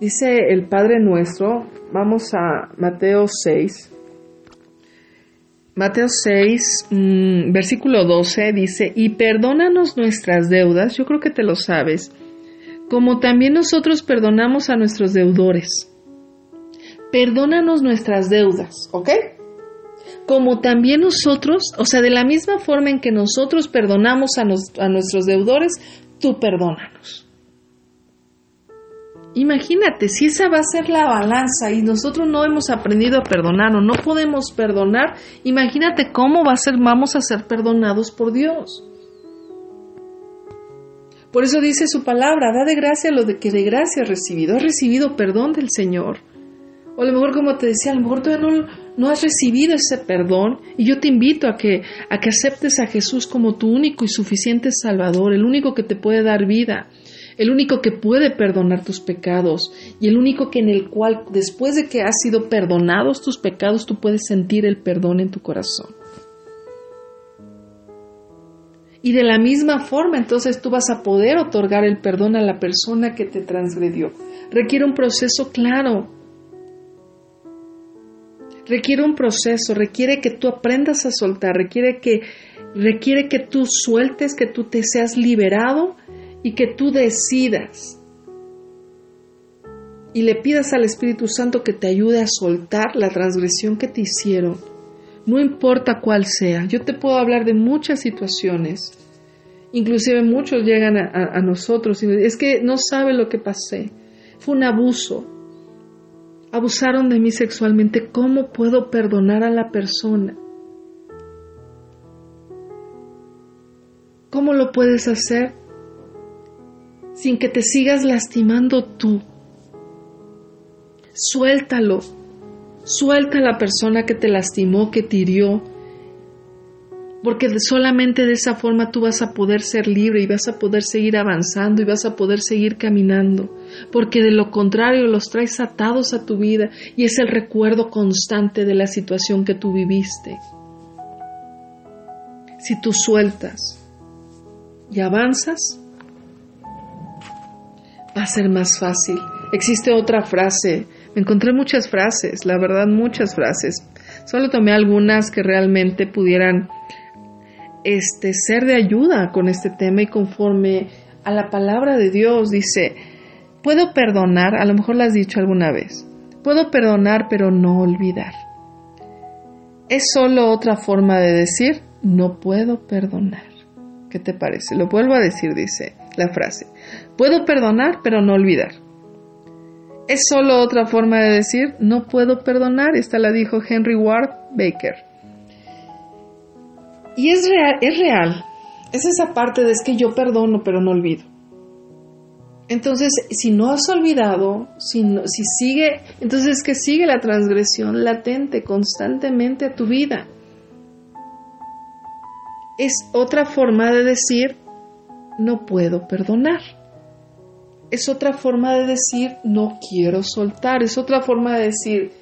Dice el Padre Nuestro, vamos a Mateo 6. Mateo 6, mmm, versículo 12 dice, y perdónanos nuestras deudas, yo creo que te lo sabes, como también nosotros perdonamos a nuestros deudores. Perdónanos nuestras deudas, ¿ok? Como también nosotros, o sea, de la misma forma en que nosotros perdonamos a, a nuestros deudores, tú perdónanos. Imagínate, si esa va a ser la balanza y nosotros no hemos aprendido a perdonar o no podemos perdonar, imagínate cómo va a ser, vamos a ser perdonados por Dios. Por eso dice su palabra, da de gracia lo de que de gracia has recibido. Has recibido perdón del Señor. O a lo mejor, como te decía, a lo mejor todavía no, no has recibido ese perdón. Y yo te invito a que, a que aceptes a Jesús como tu único y suficiente Salvador, el único que te puede dar vida el único que puede perdonar tus pecados y el único que en el cual después de que has sido perdonados tus pecados tú puedes sentir el perdón en tu corazón. Y de la misma forma entonces tú vas a poder otorgar el perdón a la persona que te transgredió. Requiere un proceso claro. Requiere un proceso, requiere que tú aprendas a soltar, requiere que requiere que tú sueltes, que tú te seas liberado y que tú decidas y le pidas al Espíritu Santo que te ayude a soltar la transgresión que te hicieron, no importa cuál sea. Yo te puedo hablar de muchas situaciones, inclusive muchos llegan a, a, nosotros y es que no sabe lo que pasé, fue un abuso, abusaron de mí sexualmente, ¿cómo puedo perdonar a la persona? ¿Cómo lo puedes hacer? Sin que te sigas lastimando tú. Suéltalo. Suelta a la persona que te lastimó, que te hirió. Porque solamente de esa forma tú vas a poder ser libre y vas a poder seguir avanzando y vas a poder seguir caminando. Porque de lo contrario los traes atados a tu vida y es el recuerdo constante de la situación que tú viviste. Si tú sueltas y avanzas, va a ser más fácil. Existe otra frase, me encontré muchas frases, la verdad muchas frases. Solo tomé algunas que realmente pudieran este, ser de ayuda con este tema y conforme a la palabra de Dios dice, puedo perdonar, a lo mejor lo has dicho alguna vez, puedo perdonar pero no olvidar. Es solo otra forma de decir, no puedo perdonar. ¿Qué te parece? Lo vuelvo a decir, dice la frase. Puedo perdonar pero no olvidar. Es solo otra forma de decir, no puedo perdonar. Esta la dijo Henry Ward Baker. Y es real, es real. Es esa parte de es que yo perdono pero no olvido. Entonces, si no has olvidado, si, si sigue, entonces es que sigue la transgresión latente constantemente a tu vida. Es otra forma de decir, no puedo perdonar. Es otra forma de decir, no quiero soltar. Es otra forma de decir,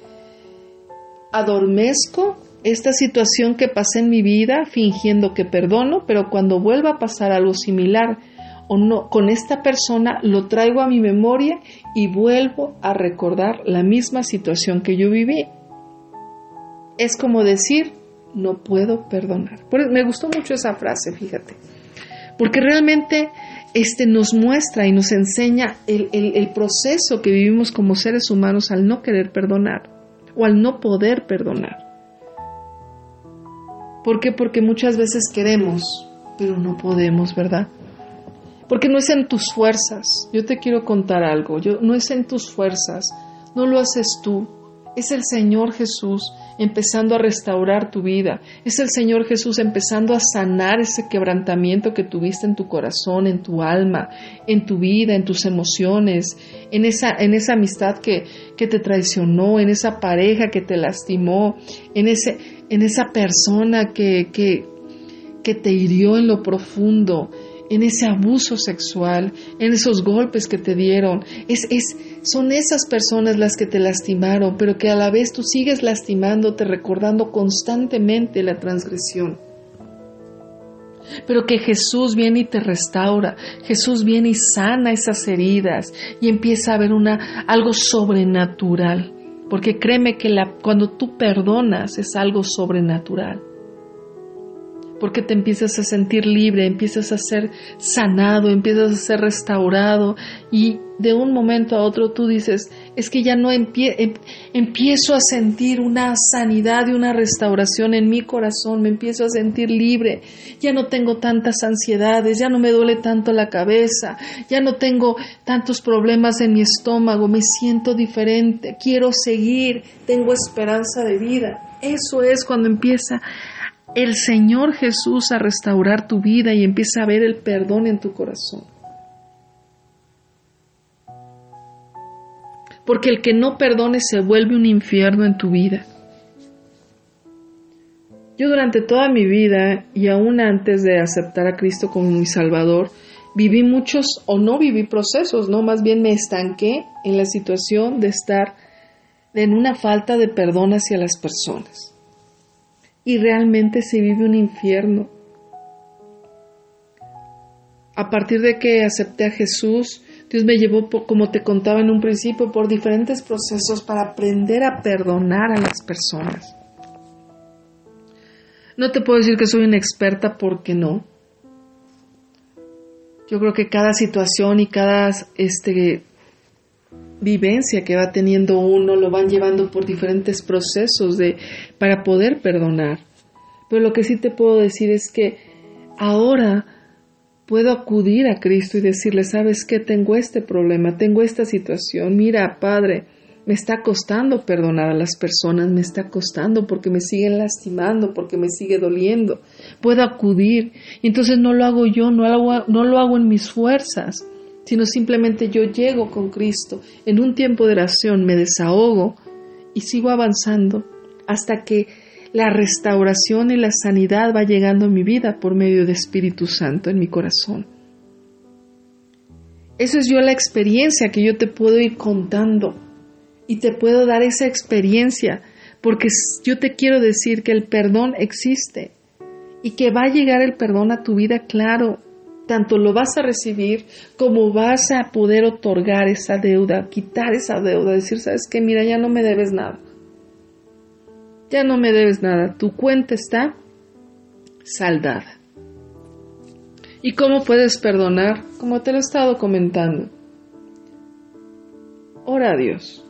adormezco esta situación que pasé en mi vida fingiendo que perdono, pero cuando vuelva a pasar algo similar o no con esta persona, lo traigo a mi memoria y vuelvo a recordar la misma situación que yo viví. Es como decir, no puedo perdonar. Me gustó mucho esa frase, fíjate, porque realmente este nos muestra y nos enseña el, el proceso que vivimos como seres humanos al no querer perdonar o al no poder perdonar. ¿Por qué? Porque muchas veces queremos, pero no podemos, ¿verdad? Porque no es en tus fuerzas. Yo te quiero contar algo. Yo, no es en tus fuerzas. No lo haces tú. Es el Señor Jesús empezando a restaurar tu vida. Es el Señor Jesús empezando a sanar ese quebrantamiento que tuviste en tu corazón, en tu alma, en tu vida, en tus emociones, en esa, en esa amistad que, que te traicionó, en esa pareja que te lastimó, en, ese, en esa persona que, que, que te hirió en lo profundo, en ese abuso sexual, en esos golpes que te dieron. Es, es, son esas personas las que te lastimaron, pero que a la vez tú sigues lastimándote, recordando constantemente la transgresión. Pero que Jesús viene y te restaura, Jesús viene y sana esas heridas y empieza a haber una, algo sobrenatural. Porque créeme que cuando tú perdonas es algo sobrenatural porque te empiezas a sentir libre, empiezas a ser sanado, empiezas a ser restaurado y de un momento a otro tú dices, es que ya no em-, empiezo a sentir una sanidad y una restauración en mi corazón, me empiezo a sentir libre, ya no tengo tantas ansiedades, ya no me duele tanto la cabeza, ya no tengo tantos problemas en mi estómago, me siento diferente, quiero seguir, tengo esperanza de vida. Eso es cuando empieza el Señor Jesús a restaurar tu vida y empieza a ver el perdón en tu corazón. Porque el que no perdone se vuelve un infierno en tu vida. Yo durante toda mi vida y aún antes de aceptar a Cristo como mi Salvador, viví muchos o no viví procesos, no, más bien me estanqué en la situación de estar en una falta de perdón hacia las personas y realmente se vive un infierno. A partir de que acepté a Jesús, Dios me llevó, como te contaba en un principio, por diferentes procesos para aprender a perdonar a las personas. No te puedo decir que soy una experta porque no. Yo creo que cada situación y cada este, vivencia que va teniendo uno lo van llevando por diferentes procesos de para poder perdonar. Pero lo que sí te puedo decir es que ahora puedo acudir a Cristo y decirle, ¿sabes qué? Tengo este problema, tengo esta situación. Mira, Padre, me está costando perdonar a las personas, me está costando porque me siguen lastimando, porque me sigue doliendo. Puedo acudir. Y entonces no lo hago yo, no lo hago, no lo hago en mis fuerzas sino simplemente yo llego con Cristo en un tiempo de oración, me desahogo y sigo avanzando hasta que la restauración y la sanidad va llegando a mi vida por medio de Espíritu Santo en mi corazón. Esa es yo la experiencia que yo te puedo ir contando y te puedo dar esa experiencia porque yo te quiero decir que el perdón existe y que va a llegar el perdón a tu vida, claro, tanto lo vas a recibir como vas a poder otorgar esa deuda, quitar esa deuda, decir, sabes que mira, ya no me debes nada. Ya no me debes nada, tu cuenta está saldada. ¿Y cómo puedes perdonar? Como te lo he estado comentando. Ora a Dios,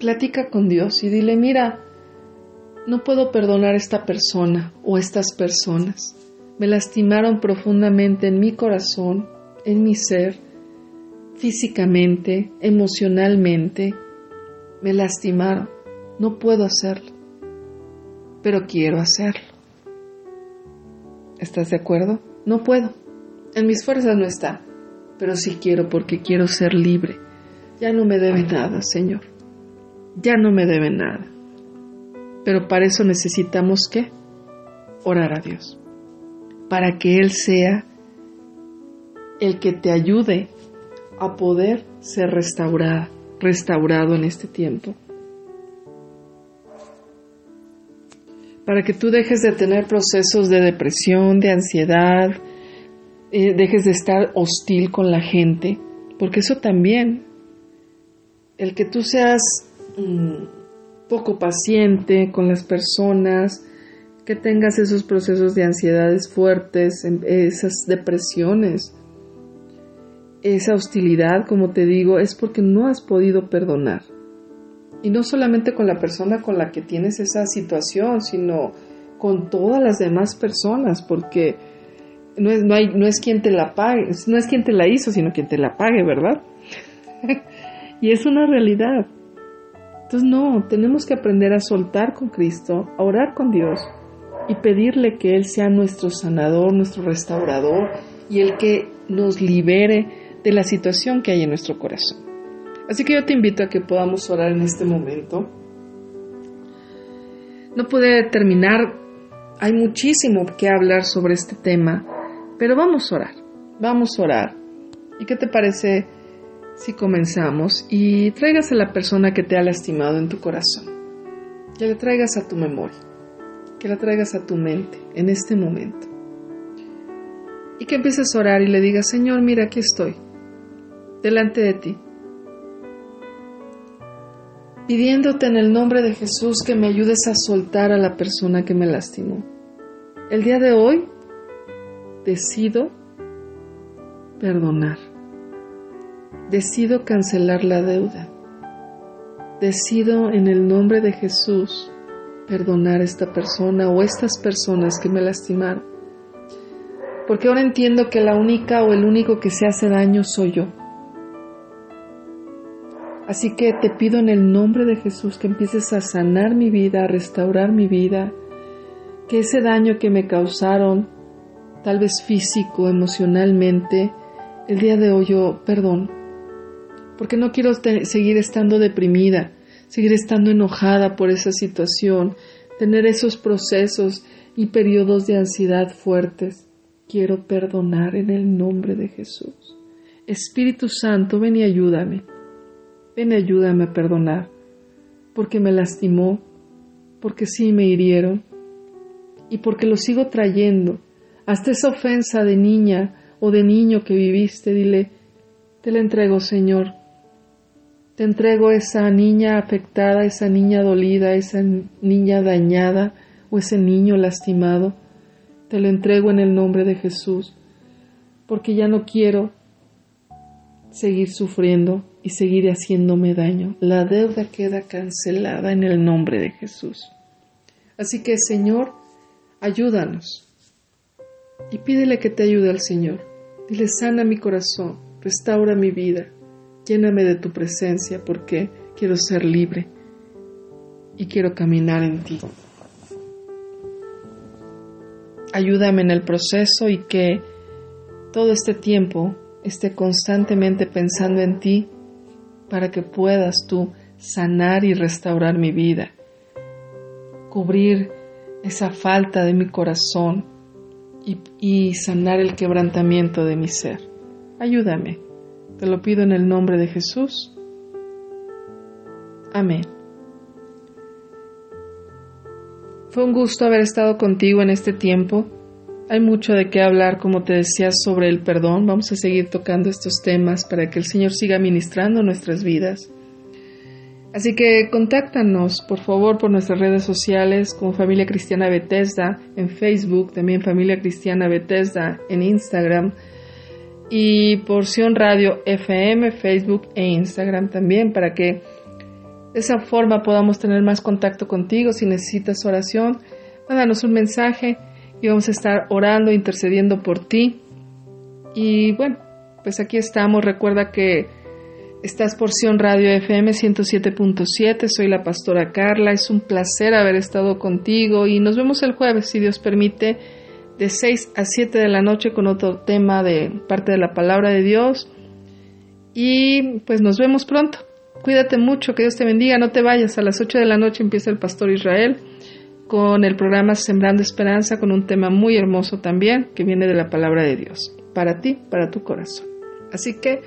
platica con Dios y dile, mira, no puedo perdonar a esta persona o estas personas. Me lastimaron profundamente en mi corazón, en mi ser, físicamente, emocionalmente. Me lastimaron. No puedo hacerlo, pero quiero hacerlo. ¿Estás de acuerdo? No puedo. En mis fuerzas no está, pero sí quiero porque quiero ser libre. Ya no me debe nada, Señor. Ya no me debe nada. Pero para eso necesitamos qué? Orar a Dios. Para que Él sea el que te ayude a poder ser restaurada, restaurado en este tiempo. Para que tú dejes de tener procesos de depresión, de ansiedad, eh, dejes de estar hostil con la gente, porque eso también, el que tú seas mm, poco paciente con las personas, que tengas esos procesos de ansiedades fuertes, esas depresiones, esa hostilidad, como te digo, es porque no has podido perdonar. Y no solamente con la persona con la que tienes esa situación, sino con todas las demás personas, porque no es, no hay, no es quien te la pague, no es quien te la hizo, sino quien te la pague, ¿verdad? y es una realidad. Entonces no, tenemos que aprender a soltar con Cristo, a orar con Dios y pedirle que Él sea nuestro sanador, nuestro restaurador y el que nos libere de la situación que hay en nuestro corazón. Así que yo te invito a que podamos orar en este momento. No pude terminar, hay muchísimo que hablar sobre este tema, pero vamos a orar, vamos a orar. ¿Y qué te parece si comenzamos y traigas a la persona que te ha lastimado en tu corazón? Que la traigas a tu memoria, que la traigas a tu mente en este momento. Y que empieces a orar y le digas, Señor, mira, aquí estoy, delante de ti, pidiéndote en el nombre de Jesús que me ayudes a soltar a la persona que me lastimó. El día de hoy decido perdonar. Decido cancelar la deuda. Decido en el nombre de Jesús perdonar a esta persona o estas personas que me lastimaron. Porque ahora entiendo que la única o el único que se hace daño soy yo. Así que te pido en el nombre de Jesús que empieces a sanar mi vida, a restaurar mi vida, que ese daño que me causaron, tal vez físico, emocionalmente, el día de hoy yo perdón, porque no quiero seguir estando deprimida, seguir estando enojada por esa situación, tener esos procesos y periodos de ansiedad fuertes. Quiero perdonar en el nombre de Jesús. Espíritu Santo, ven y ayúdame. Ven y ayúdame a perdonar, porque me lastimó, porque sí me hirieron, y porque lo sigo trayendo. Hasta esa ofensa de niña o de niño que viviste, dile, te la entrego, Señor. Te entrego esa niña afectada, esa niña dolida, esa niña dañada o ese niño lastimado. Te lo entrego en el nombre de Jesús, porque ya no quiero seguir sufriendo y seguir haciéndome daño. La deuda queda cancelada en el nombre de Jesús. Así que, Señor, ayúdanos. Y pídele que te ayude al Señor. Dile, sana mi corazón, restaura mi vida, lléname de tu presencia porque quiero ser libre y quiero caminar en ti. Ayúdame en el proceso y que todo este tiempo esté constantemente pensando en ti para que puedas tú sanar y restaurar mi vida, cubrir esa falta de mi corazón y, y, sanar el quebrantamiento de mi ser. Ayúdame, te lo pido en el nombre de Jesús. Amén. Fue un gusto haber estado contigo en este tiempo. Hay mucho de qué hablar, como te decía, sobre el perdón. Vamos a seguir tocando estos temas para que el Señor siga ministrando nuestras vidas. Así que contáctanos, por favor, por nuestras redes sociales como Familia Cristiana Bethesda en Facebook, también Familia Cristiana Bethesda en Instagram y Porción Radio FM, Facebook e Instagram también para que de esa forma podamos tener más contacto contigo. Si necesitas oración, mándanos un mensaje y vamos a estar orando, intercediendo por ti. Y bueno, pues aquí estamos. Recuerda que estás Porción Radio FM 107.7. Soy la pastora Carla. Es un placer haber estado contigo y nos vemos el jueves, si Dios permite, de 6 a 7 de la noche con otro tema de parte de la palabra de Dios. Y pues nos vemos pronto. Cuídate mucho, que Dios te bendiga, no te vayas. A las 8 de la noche empieza el Pastor Israel con el programa Sembrando Esperanza, con un tema muy hermoso también, que viene de la palabra de Dios, para ti, para tu corazón. Así que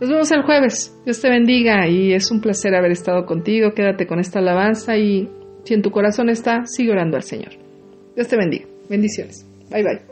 nos vemos el jueves. Dios te bendiga y es un placer haber estado contigo. Quédate con esta alabanza y si en tu corazón está, sigue orando al Señor. Dios te bendiga. Bendiciones. Bye bye.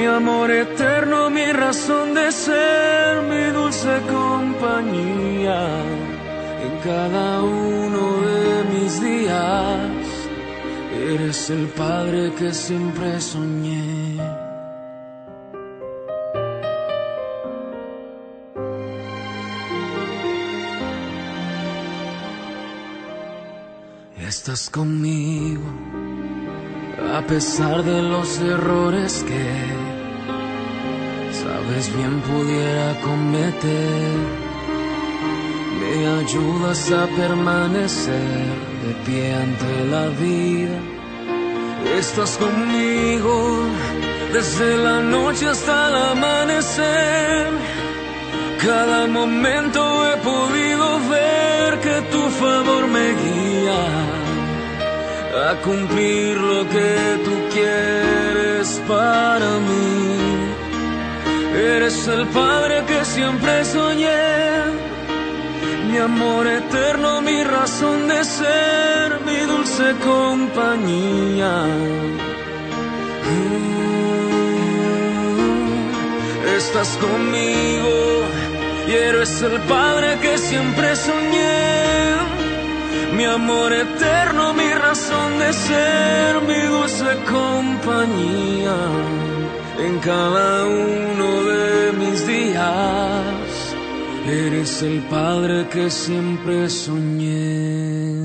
mi amor eterno, mi razón de ser, mi dulce compañía en cada uno de mis días. Eres el Padre que siempre soñé. Estás conmigo a pesar de los errores que sabes bien pudiera cometer. Me ayudas a permanecer de pie ante la vida. Estás conmigo desde la noche hasta el amanecer. Cada momento he podido ver que tu favor me guía a cumplir lo que tú quieres para mí. Eres el Padre que siempre soñé, mi amor eterno, mi razón de ser, mi dulce compañía. Mm, Estás conmigo y eres el Padre que siempre soñé mi amor eterno, mi razón de ser, mi dulce compañía en cada uno de mis días. Eres el Padre que siempre soñé.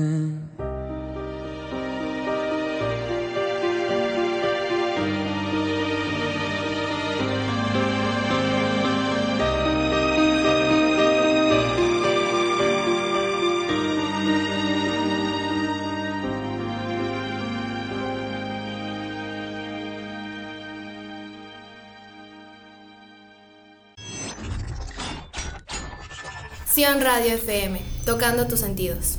Radio FM, tocando tus sentidos.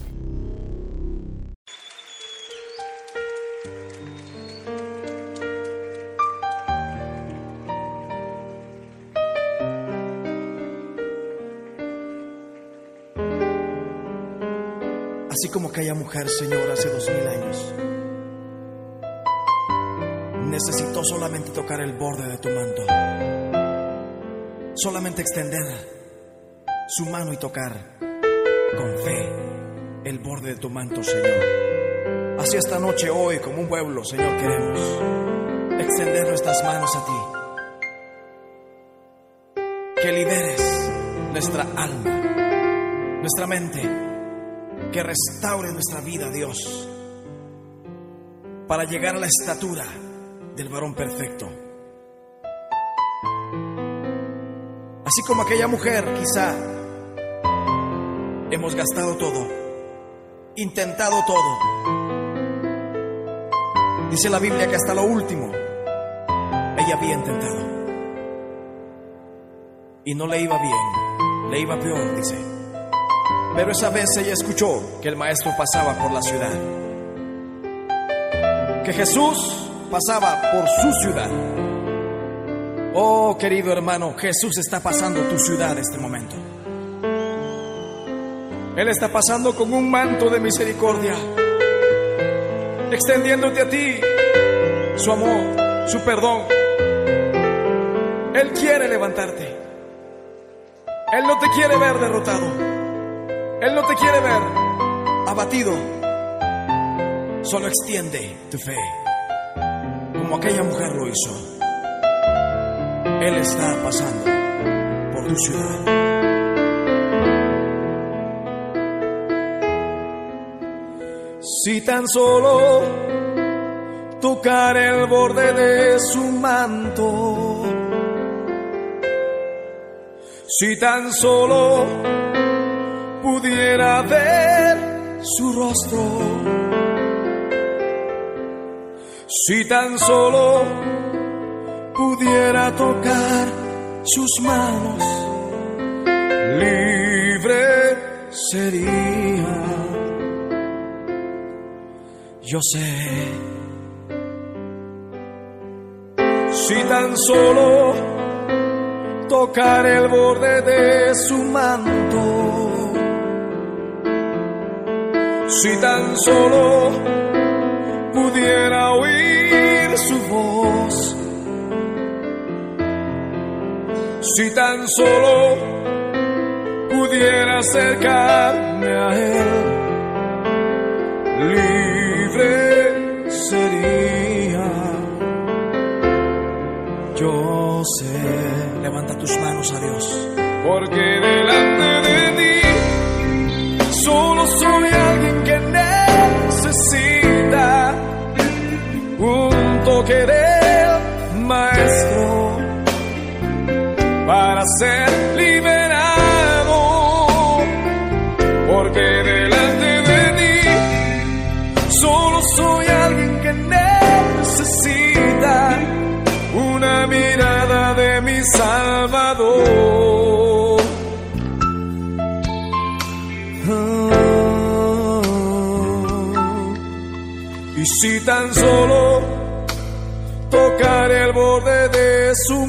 Así como aquella mujer, Señor, hace dos mil años. necesitó solamente tocar el borde de tu manto. Solamente extender su mano y tocar con fe el borde de tu manto, Señor. Así esta noche, hoy, como un pueblo, Señor, queremos extender nuestras manos a ti. Que liberes nuestra alma, nuestra mente, que restaure nuestra vida, Dios, para llegar a la estatura del varón perfecto. Así como aquella mujer, quizá hemos gastado todo, intentado todo. Dice la Biblia que hasta lo último ella había intentado. Y no le iba bien, le iba peor, dice. Pero esa vez ella escuchó que el maestro pasaba por la ciudad. Que Jesús pasaba por su ciudad. Oh, querido hermano, Jesús está pasando tu ciudad este momento. Él está pasando con un manto de misericordia, extendiéndote a ti su amor, su perdón. Él quiere levantarte. Él no te quiere ver derrotado. Él no te quiere ver abatido. Solo extiende tu fe, como aquella mujer lo hizo. Él está pasando por tu ciudad. Si tan solo tocar el borde de su manto, si tan solo pudiera ver su rostro, si tan solo pudiera tocar sus manos, libre sería. Yo sé, si tan solo tocar el borde de su manto, si tan solo pudiera oír su voz, si tan solo pudiera acercarme a él, libre sería. Yo sé, levanta tus manos a Dios, porque delante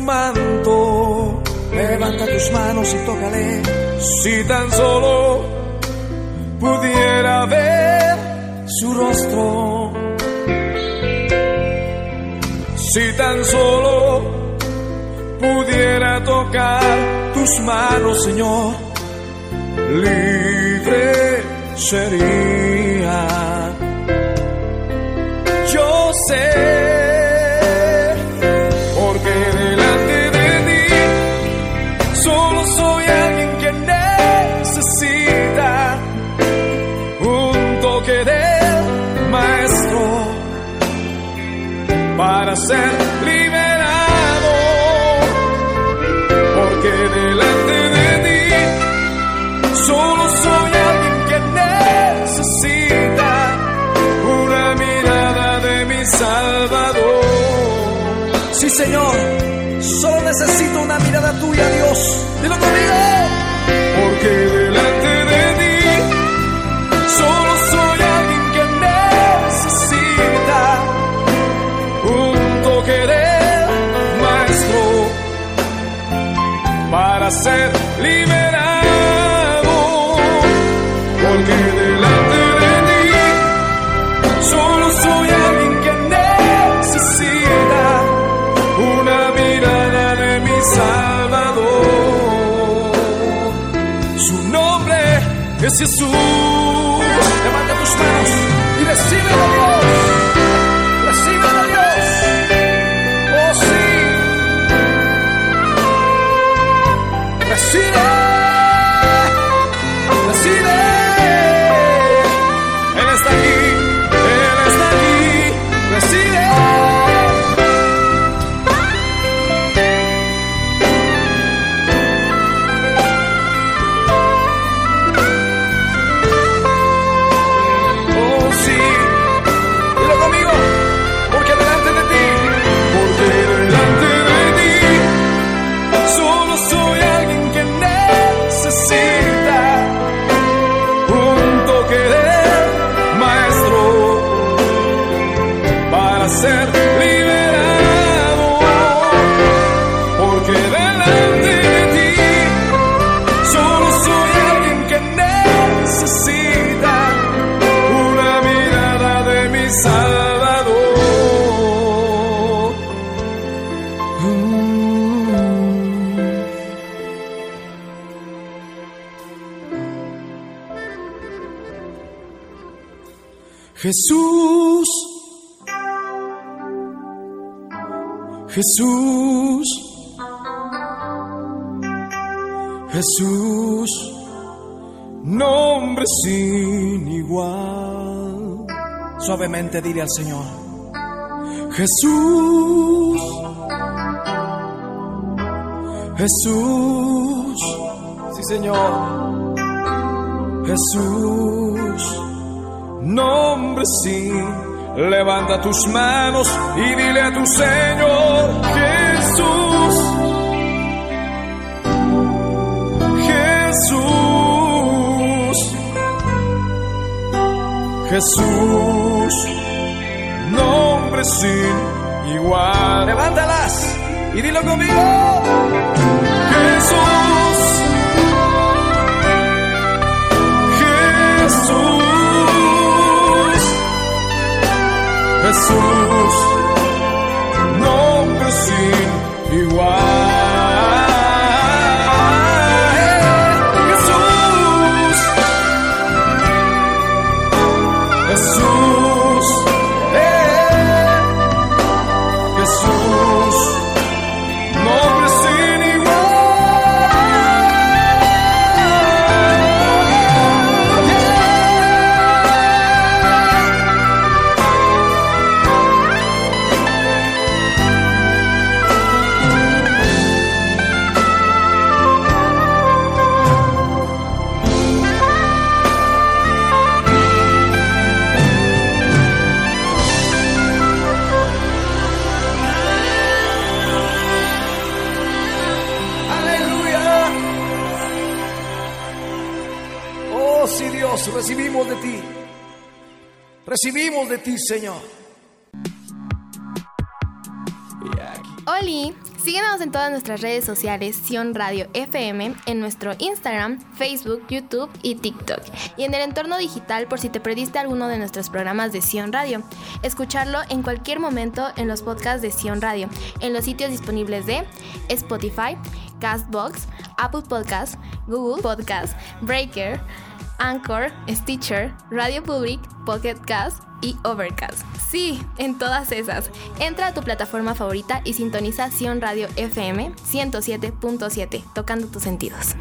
manto, levanta tus manos y tócale. Si tan solo pudiera ver su rostro, si tan solo pudiera tocar tus manos, Señor, libre sería. Yo sé, ser liberado, porque delante de ti solo soy alguien que necesita una mirada de mi Salvador. Sí, Señor, solo necesito una mirada tuya, Dios. Dilo conmigo, es Jesús. Jesús, Jesús nombre sin igual. Suavemente dile al Señor, Jesús, Jesús, sí Señor, Jesús, nombre sin. Levanta tus manos y dile a tu Señor, Jesús, Jesús. Jesús, nombre sin igual. Levántalas y dilo conmigo. Jesús, 就是 Señor. Oli, síguenos en todas nuestras redes sociales, Sion Radio FM, en nuestro Instagram, Facebook, YouTube y TikTok. Y en el entorno digital por si te perdiste alguno de nuestros programas de Sion Radio. Escucharlo en cualquier momento en los podcasts de Sion Radio, en los sitios disponibles de Spotify, Castbox, Apple Podcasts, Google Podcasts, Breaker, Anchor, Stitcher, Radio Public, Pocket Cast y Overcast. Sí, en todas esas. Entra a tu plataforma favorita y sintoniza Sion Radio FM 107.7, tocando tus sentidos.